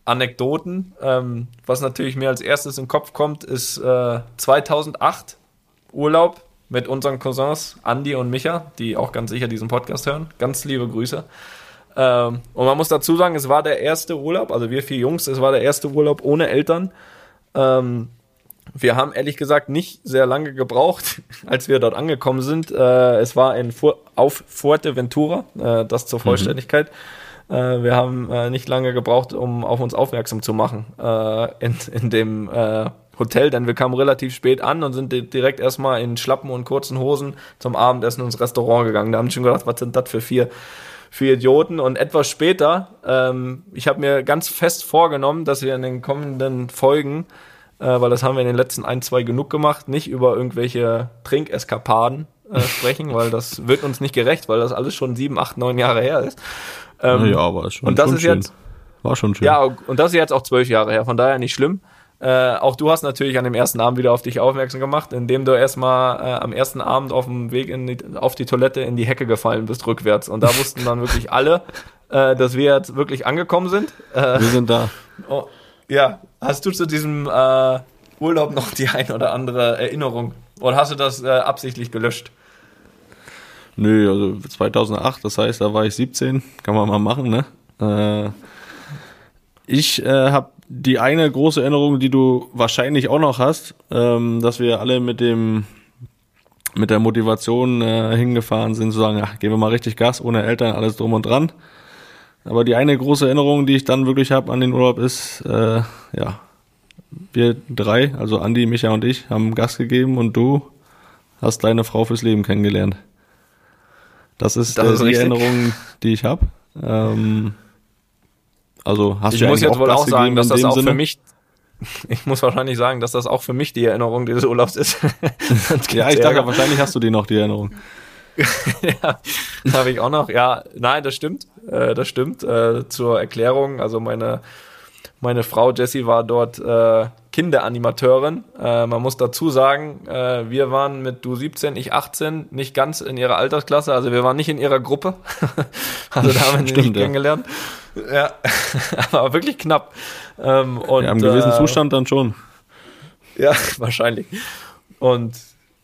Anekdoten. Ähm, was natürlich mir als erstes in den Kopf kommt, ist äh, 2008 Urlaub mit unseren Cousins Andy und Micha, die auch ganz sicher diesen Podcast hören. Ganz liebe Grüße. Ähm, und man muss dazu sagen, es war der erste Urlaub, also wir vier Jungs, es war der erste Urlaub ohne Eltern. Ähm, wir haben ehrlich gesagt nicht sehr lange gebraucht, als wir dort angekommen sind. Äh, es war in Fu auf Fuerteventura, äh, das zur mhm. Vollständigkeit. Mhm. Äh, wir haben äh, nicht lange gebraucht, um auf uns aufmerksam zu machen äh, in, in dem äh, Hotel, denn wir kamen relativ spät an und sind direkt erstmal in Schlappen und kurzen Hosen zum Abendessen ins Restaurant gegangen. Da haben schon gedacht, was sind das für vier, für Idioten? Und etwas später, ähm, ich habe mir ganz fest vorgenommen, dass wir in den kommenden Folgen, äh, weil das haben wir in den letzten ein, zwei genug gemacht, nicht über irgendwelche Trinkeskapaden äh, sprechen, weil das wird uns nicht gerecht, weil das alles schon sieben, acht, neun Jahre her ist. Ähm, ja, aber schon, und das schon ist schön. jetzt war schon schön. Ja, und das ist jetzt auch zwölf Jahre her, von daher nicht schlimm. Äh, auch du hast natürlich an dem ersten Abend wieder auf dich aufmerksam gemacht, indem du erstmal äh, am ersten Abend auf dem Weg die, auf die Toilette in die Hecke gefallen bist, rückwärts. Und da wussten dann wirklich alle, äh, dass wir jetzt wirklich angekommen sind. Äh, wir sind da. Oh, ja, hast du zu diesem äh, Urlaub noch die ein oder andere Erinnerung? Oder hast du das äh, absichtlich gelöscht? Nö, also 2008, das heißt, da war ich 17, kann man mal machen, ne? Äh, ich äh, habe die eine große Erinnerung, die du wahrscheinlich auch noch hast, ähm, dass wir alle mit dem mit der Motivation äh, hingefahren sind, zu sagen, ach, geben wir mal richtig Gas, ohne Eltern, alles drum und dran. Aber die eine große Erinnerung, die ich dann wirklich habe an den Urlaub, ist, äh, ja, wir drei, also Andi, Micha und ich, haben Gas gegeben und du hast deine Frau fürs Leben kennengelernt. Das ist, das ist äh, die richtig. Erinnerung, die ich habe. Ähm, also hast ich du muss jetzt wohl auch sagen, dass das auch Sinne? für mich ich muss wahrscheinlich sagen, dass das auch für mich die Erinnerung dieses Urlaubs ist. ja, ich dachte, wahrscheinlich hast du die noch, die Erinnerung. ja, habe ich auch noch. Ja, nein, das stimmt. Äh, das stimmt. Äh, zur Erklärung, also meine, meine Frau Jessie war dort äh, Kinderanimateurin. Äh, man muss dazu sagen, äh, wir waren mit du 17, ich 18, nicht ganz in ihrer Altersklasse, also wir waren nicht in ihrer Gruppe. also da haben wir Stimmt, nicht ja. kennengelernt. Ja, aber wirklich knapp. Ähm, und, Ja, Im gewissen äh, Zustand dann schon. ja, wahrscheinlich. Und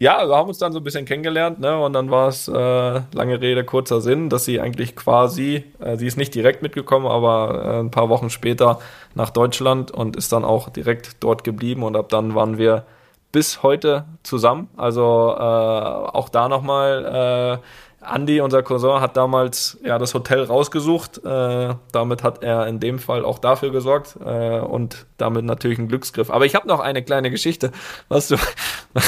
ja, wir haben uns dann so ein bisschen kennengelernt, ne? Und dann war es äh, lange Rede, kurzer Sinn, dass sie eigentlich quasi, äh, sie ist nicht direkt mitgekommen, aber äh, ein paar Wochen später nach Deutschland und ist dann auch direkt dort geblieben und ab dann waren wir bis heute zusammen. Also äh, auch da nochmal, äh, Andy, unser Cousin, hat damals ja das Hotel rausgesucht. Äh, damit hat er in dem Fall auch dafür gesorgt äh, und damit natürlich ein Glücksgriff. Aber ich habe noch eine kleine Geschichte, was du,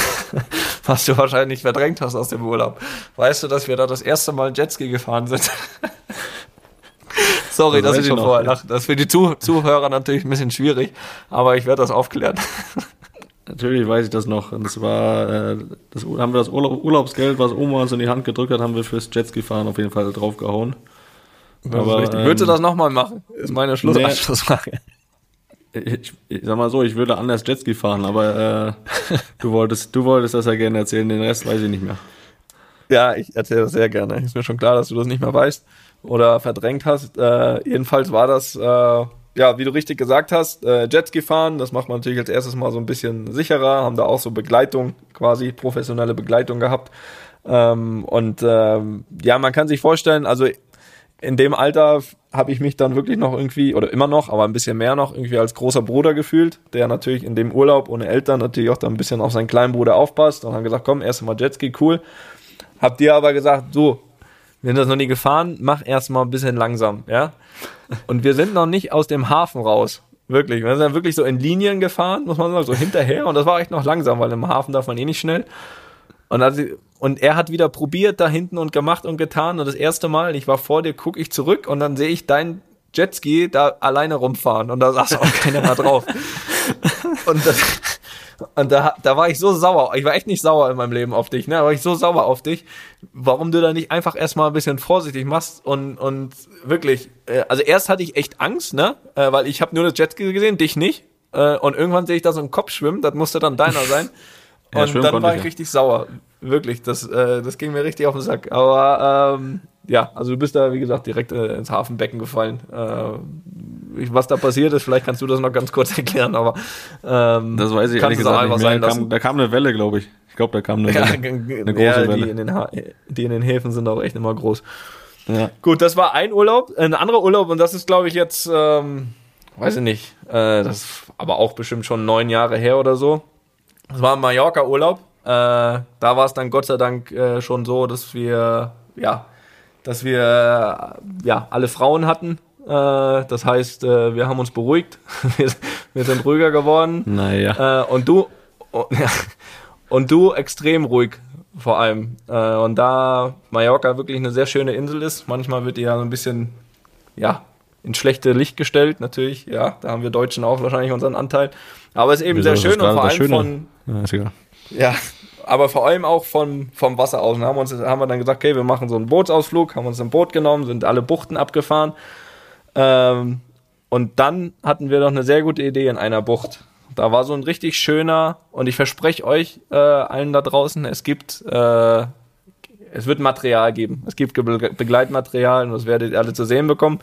was du wahrscheinlich verdrängt hast aus dem Urlaub. Weißt du, dass wir da das erste Mal Jetski gefahren sind? Sorry, Das dass ich schon vorher lache. Das ist für die Zuh Zuhörer natürlich ein bisschen schwierig, aber ich werde das aufklären. Natürlich weiß ich das noch. Und das war, äh, das haben wir das Urlaub, Urlaubsgeld, was Oma uns in die Hand gedrückt hat, haben wir fürs Jetski-Fahren auf jeden Fall draufgehauen. Aber, ähm, Würdest du das nochmal machen? Ist meine Schluss nee. Abschlussfrage. Ich, ich sag mal so, ich würde anders Jetski fahren, aber äh, du wolltest, du wolltest das ja gerne erzählen, den Rest weiß ich nicht mehr. Ja, ich erzähle das sehr gerne. Ist mir schon klar, dass du das nicht mehr weißt oder verdrängt hast. Äh, jedenfalls war das, äh, ja, wie du richtig gesagt hast, äh, Jetski fahren. Das macht man natürlich als erstes mal so ein bisschen sicherer. Haben da auch so Begleitung, quasi professionelle Begleitung gehabt. Ähm, und ähm, ja, man kann sich vorstellen, also in dem Alter habe ich mich dann wirklich noch irgendwie, oder immer noch, aber ein bisschen mehr noch, irgendwie als großer Bruder gefühlt, der natürlich in dem Urlaub ohne Eltern natürlich auch dann ein bisschen auf seinen kleinen Bruder aufpasst und haben gesagt, komm, erst mal Jetski, cool. Habt ihr aber gesagt, so, wir sind das noch nie gefahren, mach erst mal ein bisschen langsam, ja. Und wir sind noch nicht aus dem Hafen raus. Wirklich. Wir sind dann wirklich so in Linien gefahren, muss man sagen, so hinterher. Und das war echt noch langsam, weil im Hafen darf man eh nicht schnell. Und, als ich, und er hat wieder probiert da hinten und gemacht und getan. Und das erste Mal, ich war vor dir, gucke ich zurück und dann sehe ich dein Jetski da alleine rumfahren. Und da saß auch keiner mehr drauf. Und, das, und da, da war ich so sauer. Ich war echt nicht sauer in meinem Leben auf dich, ne? Da war ich so sauer auf dich, warum du da nicht einfach erstmal ein bisschen vorsichtig machst und, und wirklich, äh, also erst hatte ich echt Angst, ne? Äh, weil ich habe nur das Jetski gesehen, dich nicht. Äh, und irgendwann sehe ich da so einen Kopf schwimmen, das musste dann deiner sein. Ja, Und dann war ich ja. richtig sauer. Wirklich, das, äh, das ging mir richtig auf den Sack. Aber ähm, ja, also du bist da, wie gesagt, direkt äh, ins Hafenbecken gefallen. Äh, was da passiert ist, vielleicht kannst du das noch ganz kurz erklären, aber ähm, Das weiß ich ehrlich gesagt nicht mehr. Da kam, da kam eine Welle, glaube ich. Ich glaube, da kam eine Ja, Welle. g- Eine große ja, die, Welle. in den ha die in den Häfen sind auch echt immer groß. Ja. Gut, das war ein Urlaub. Ein anderer Urlaub, und das ist, glaube ich, jetzt, ähm, weiß ich nicht, äh, das ist aber auch bestimmt schon neun Jahre her oder so. Das war ein Mallorca-Urlaub. Äh, da war es dann Gott sei Dank äh, schon so, dass wir, ja, dass wir, äh, ja, alle Frauen hatten. Äh, das heißt, äh, wir haben uns beruhigt. wir, wir sind ruhiger geworden. Naja. Äh, und du und, ja, und du extrem ruhig vor allem. Und da Mallorca wirklich eine sehr schöne Insel ist, manchmal wird die ja so ein bisschen ja ins schlechte Licht gestellt, natürlich. Ja, da haben wir Deutschen auch wahrscheinlich unseren Anteil. Aber es ist eben Wieso sehr schön und vor allem Schöne? von Ja, ist egal. ja, aber vor allem auch vom, vom Wasser aus. Und haben, uns, haben wir dann gesagt, okay, wir machen so einen Bootsausflug, haben uns ein Boot genommen, sind alle Buchten abgefahren. Ähm, und dann hatten wir noch eine sehr gute Idee in einer Bucht. Da war so ein richtig schöner, und ich verspreche euch äh, allen da draußen, es gibt, äh, es wird Material geben. Es gibt Begleitmaterial und das werdet ihr alle zu sehen bekommen,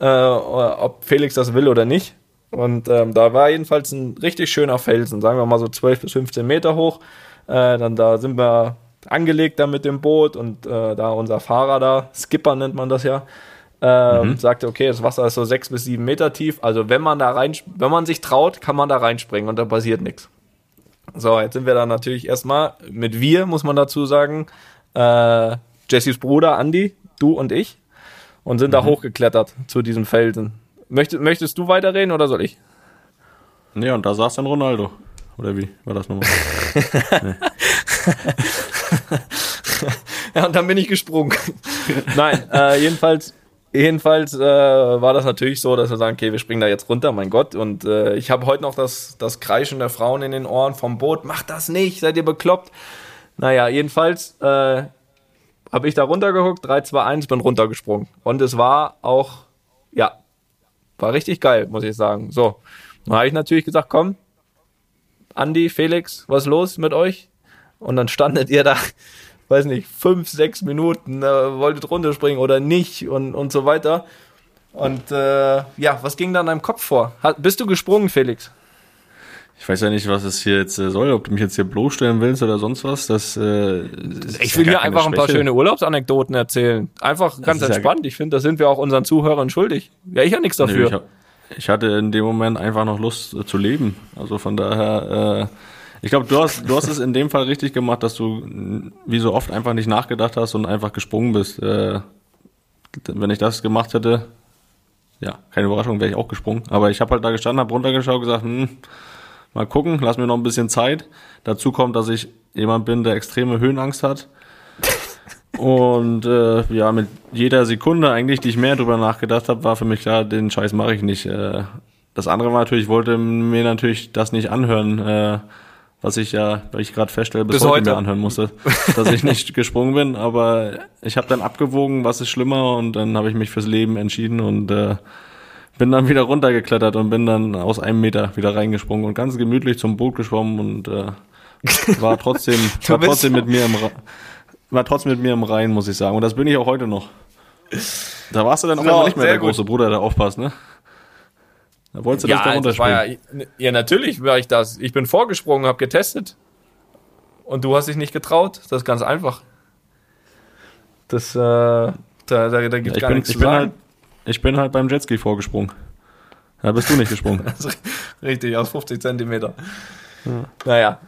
äh, ob Felix das will oder nicht. Und ähm, da war jedenfalls ein richtig schöner Felsen, sagen wir mal so 12 bis 15 Meter hoch. Äh, dann da sind wir angelegt da mit dem Boot und äh, da unser Fahrer da, Skipper nennt man das ja, ähm, sagte, okay, das Wasser ist so sechs bis sieben Meter tief. Also wenn man da rein, wenn man sich traut, kann man da reinspringen und da passiert nichts. So, jetzt sind wir da natürlich erstmal mit wir, muss man dazu sagen, äh, Jessys Bruder Andy, du und ich, und sind da hochgeklettert zu diesem Felsen. Möchtest, möchtest du weiterreden oder soll ich? Ja, und da saß dann Ronaldo. Oder wie war das nochmal? Ja, und dann bin ich gesprungen. Nein, äh, jedenfalls, jedenfalls äh, war das natürlich so, dass wir sagen, okay, wir springen da jetzt runter, mein Gott. Und äh, ich habe heute noch das, das Kreischen der Frauen in den Ohren vom Boot. Macht das nicht, seid ihr bekloppt? Naja, jedenfalls äh, habe ich da runtergeguckt, 3, 2, 1, bin runtergesprungen. Und es war auch, ja, war richtig geil, muss ich sagen. So, dann habe ich natürlich gesagt, komm, Andi, Felix, was los mit euch? Und dann standet ihr da, weiß nicht, fünf, sechs Minuten, äh, wolltet runterspringen oder nicht und, und so weiter. Und äh, ja, was ging da in deinem Kopf vor? Hat, bist du gesprungen, Felix? Ich weiß ja nicht, was es hier jetzt äh, soll, ob du mich jetzt hier bloßstellen willst oder sonst was. Das, äh, ich will hier einfach ein paar schöne Urlaubsanekdoten erzählen. Einfach ganz entspannt. Ja ich finde, das sind wir auch unseren Zuhörern schuldig. Ja, ich habe nichts dafür. Nee, ich, hab, ich, hatte in dem Moment einfach noch Lust äh, zu leben. Also von daher, äh, ich glaube, du hast, du hast es in dem Fall richtig gemacht, dass du wie so oft einfach nicht nachgedacht hast und einfach gesprungen bist. Äh, wenn ich das gemacht hätte, ja, keine Überraschung, wäre ich auch gesprungen. Aber ich habe halt da gestanden, habe runtergeschaut und gesagt, hm, Mal gucken, lass mir noch ein bisschen Zeit. Dazu kommt, dass ich jemand bin, der extreme Höhenangst hat. Und äh, ja, mit jeder Sekunde eigentlich, die ich mehr drüber nachgedacht habe, war für mich klar, den Scheiß mache ich nicht. Äh, das andere war natürlich, ich wollte mir natürlich das nicht anhören, äh, was ich ja, weil ich gerade feststelle, bis, bis heute, heute mir anhören musste, dass ich nicht gesprungen bin. Aber ich habe dann abgewogen, was ist schlimmer, und dann habe ich mich fürs Leben entschieden und äh, bin dann wieder runtergeklettert und bin dann aus einem Meter wieder reingesprungen und ganz gemütlich zum Boot geschwommen und äh, war trotzdem, war trotzdem mit mir im war trotzdem mit mir im Rhein, muss ich sagen. Und das bin ich auch heute noch. Da warst du dann auch so, nicht mehr der gut. große Bruder, der aufpasst, ne? Da wolltest du ja, das da runterspringen. Ja, ja, natürlich war ich das. Ich bin vorgesprungen, hab getestet. Und du hast dich nicht getraut. Das ist ganz einfach. Das, äh, da, da, da gibt ja, gar bin, nichts zu sagen. Halt, ich bin halt beim Jetski vorgesprungen. Da bist du nicht gesprungen. Richtig, aus 50 Zentimeter. Ja. Naja.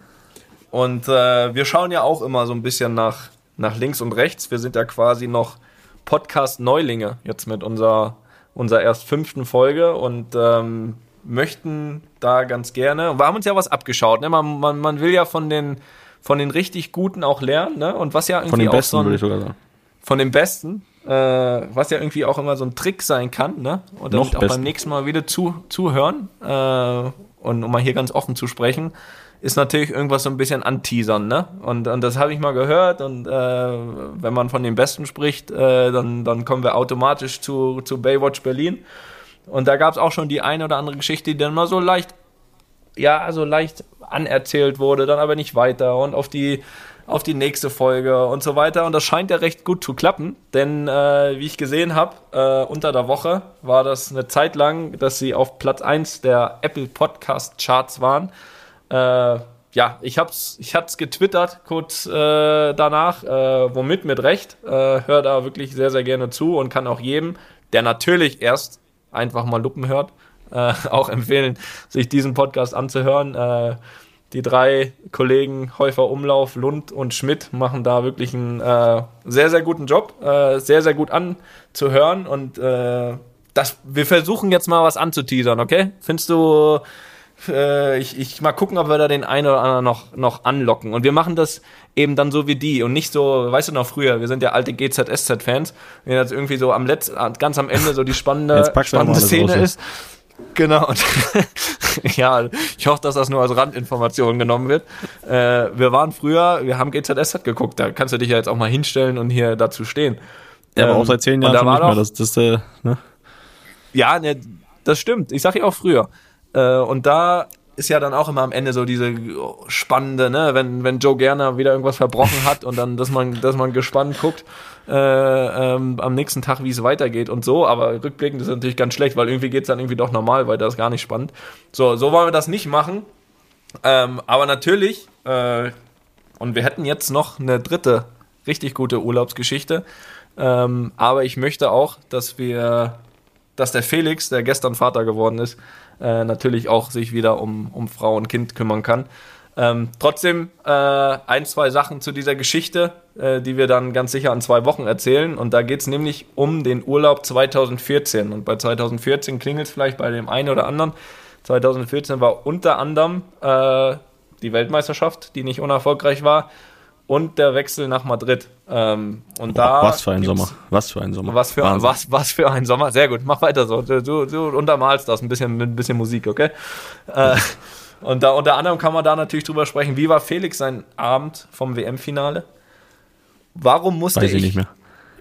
Und äh, wir schauen ja auch immer so ein bisschen nach, nach links und rechts. Wir sind ja quasi noch Podcast-Neulinge jetzt mit unserer, unserer erst fünften Folge und ähm, möchten da ganz gerne. Wir haben uns ja was abgeschaut. Ne? Man, man, man will ja von den, von den richtig Guten auch lernen. Ne? Und was ja irgendwie von den auch Besten, so ein, würde ich sogar sagen. Von den Besten äh, was ja irgendwie auch immer so ein Trick sein kann, ne? Und damit auch beim nächsten Mal wieder zu, zuhören äh, und um mal hier ganz offen zu sprechen, ist natürlich irgendwas so ein bisschen anteasern, ne? Und, und das habe ich mal gehört und äh, wenn man von den Besten spricht, äh, dann, dann kommen wir automatisch zu, zu Baywatch Berlin. Und da gab es auch schon die eine oder andere Geschichte, die dann mal so leicht, ja, so leicht anerzählt wurde, dann aber nicht weiter und auf die auf die nächste Folge und so weiter. Und das scheint ja recht gut zu klappen, denn äh, wie ich gesehen habe, äh, unter der Woche war das eine Zeit lang, dass sie auf Platz 1 der Apple Podcast Charts waren. Äh, ja, ich hab's, ich hab's getwittert kurz äh, danach, äh, womit mit Recht. Äh, hör da wirklich sehr, sehr gerne zu und kann auch jedem, der natürlich erst einfach mal Luppen hört, äh, auch empfehlen, sich diesen Podcast anzuhören. Die drei Kollegen Häufer Umlauf, Lund und Schmidt machen da wirklich einen äh, sehr, sehr guten Job, äh, sehr, sehr gut anzuhören und äh, das, wir versuchen jetzt mal was anzuteasern, okay? Findest du, äh, ich, ich mal gucken, ob wir da den einen oder anderen noch, noch anlocken und wir machen das eben dann so wie die und nicht so, weißt du noch früher, wir sind ja alte GZSZ-Fans, wenn jetzt irgendwie so am letzten, ganz am Ende so die spannende, spannende Szene ist. Genau. Ja, ich hoffe, dass das nur als Randinformation genommen wird. Äh, wir waren früher, wir haben GZSZ geguckt, da kannst du dich ja jetzt auch mal hinstellen und hier dazu stehen. Ja, aber auch seit zehn Jahren schon nicht mehr. Das, das, äh, ne? Ja, ne, das stimmt. Ich sag ja auch früher. Äh, und da ist ja dann auch immer am Ende so diese spannende, ne, wenn, wenn Joe Gerner wieder irgendwas verbrochen hat und dann, dass man, dass man gespannt guckt äh, ähm, am nächsten Tag, wie es weitergeht und so, aber rückblickend ist natürlich ganz schlecht, weil irgendwie geht es dann irgendwie doch normal weil das ist gar nicht spannend. So, so wollen wir das nicht machen. Ähm, aber natürlich, äh, und wir hätten jetzt noch eine dritte richtig gute Urlaubsgeschichte. Ähm, aber ich möchte auch, dass wir, dass der Felix, der gestern Vater geworden ist, äh, natürlich auch sich wieder um, um Frau und Kind kümmern kann. Ähm, trotzdem äh, ein, zwei Sachen zu dieser Geschichte, äh, die wir dann ganz sicher in zwei Wochen erzählen. Und da geht es nämlich um den Urlaub 2014. Und bei 2014 klingelt es vielleicht bei dem einen oder anderen. 2014 war unter anderem äh, die Weltmeisterschaft, die nicht unerfolgreich war, und der Wechsel nach Madrid. Ähm, und da was für ein Sommer. Was für ein Sommer. Was für, was, was für ein Sommer. Sehr gut, mach weiter so. Du, du untermalst das ein bisschen mit ein bisschen Musik, okay? Äh, und da unter anderem kann man da natürlich drüber sprechen, wie war Felix sein Abend vom WM-Finale? Warum musste Weiß ich, ich nicht mehr.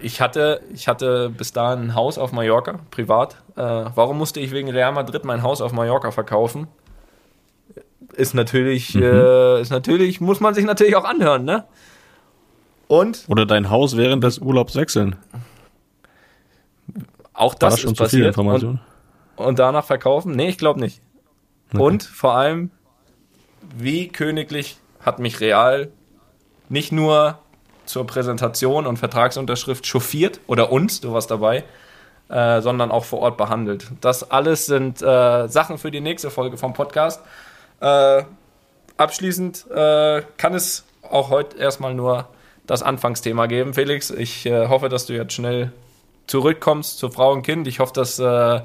Ich hatte, ich hatte bis dahin ein Haus auf Mallorca, privat. Äh, warum musste ich wegen Real Madrid mein Haus auf Mallorca verkaufen? Ist natürlich, mhm. äh, ist natürlich, muss man sich natürlich auch anhören, ne? Und? Oder dein Haus während des Urlaubs wechseln. Auch das, das schon ist zu passiert. Viel Information. Und, und danach verkaufen? Nee, ich glaube nicht. Okay. Und vor allem, wie königlich hat mich Real nicht nur zur Präsentation und Vertragsunterschrift chauffiert oder uns, du warst dabei, äh, sondern auch vor Ort behandelt. Das alles sind äh, Sachen für die nächste Folge vom Podcast. Äh, abschließend äh, kann es auch heute erstmal nur das Anfangsthema geben. Felix, ich äh, hoffe, dass du jetzt schnell zurückkommst zu Frau und Kind. Ich hoffe, dass äh,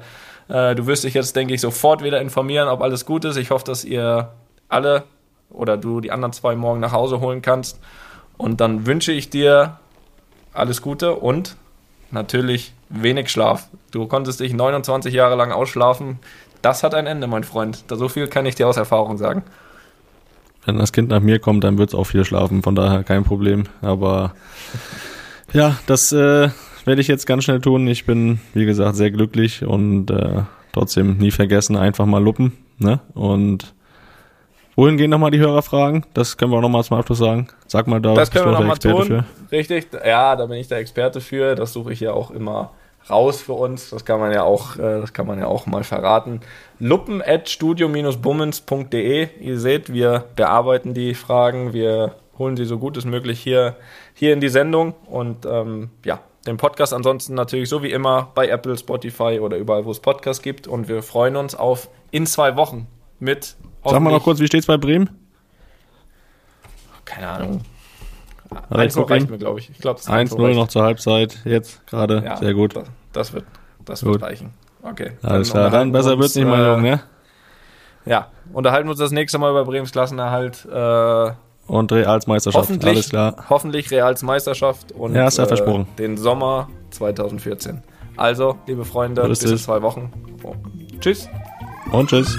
du wirst dich jetzt, denke ich, sofort wieder informieren, ob alles gut ist. Ich hoffe, dass ihr alle oder du die anderen zwei morgen nach Hause holen kannst. Und dann wünsche ich dir alles Gute und natürlich wenig Schlaf. Du konntest dich 29 Jahre lang ausschlafen. Das hat ein Ende, mein Freund. So viel kann ich dir aus Erfahrung sagen. Wenn das Kind nach mir kommt, dann wird es auch viel schlafen, von daher kein Problem. Aber ja, das äh, werde ich jetzt ganz schnell tun. Ich bin, wie gesagt, sehr glücklich und äh, trotzdem nie vergessen, einfach mal luppen. Ne? Und Wohin gehen nochmal die Hörerfragen? Das können wir auch nochmal zum Abschluss sagen. Sag mal, da das können wir nochmal tun. Für. Richtig, ja, da bin ich der Experte für. Das suche ich ja auch immer raus für uns. Das kann man ja auch, äh, das kann man ja auch mal verraten. Luppen at studio-bummens.de. Ihr seht, wir bearbeiten die Fragen, wir holen sie so gut es möglich hier, hier in die Sendung und ähm, ja, den Podcast ansonsten natürlich so wie immer bei Apple, Spotify oder überall, wo es Podcasts gibt. Und wir freuen uns auf in zwei Wochen mit Sag mal noch kurz, wie steht's bei Bremen? Keine Ahnung. 1-0 reicht mir, glaube ich. ich glaub, 1-0 noch zur Halbzeit, jetzt gerade. Ja, Sehr gut. Das, das wird, das wird reichen. Okay. Alles klar, dann besser wird's nicht mal, Jung, ne? Ja, unterhalten wir uns das nächste Mal über Brems Klassenerhalt. Äh, und Reals Meisterschaft, hoffentlich, alles klar. Hoffentlich Reals Meisterschaft und ja, ist ja äh, versprochen. den Sommer 2014. Also, liebe Freunde, bis in zwei Wochen. Tschüss. Und tschüss.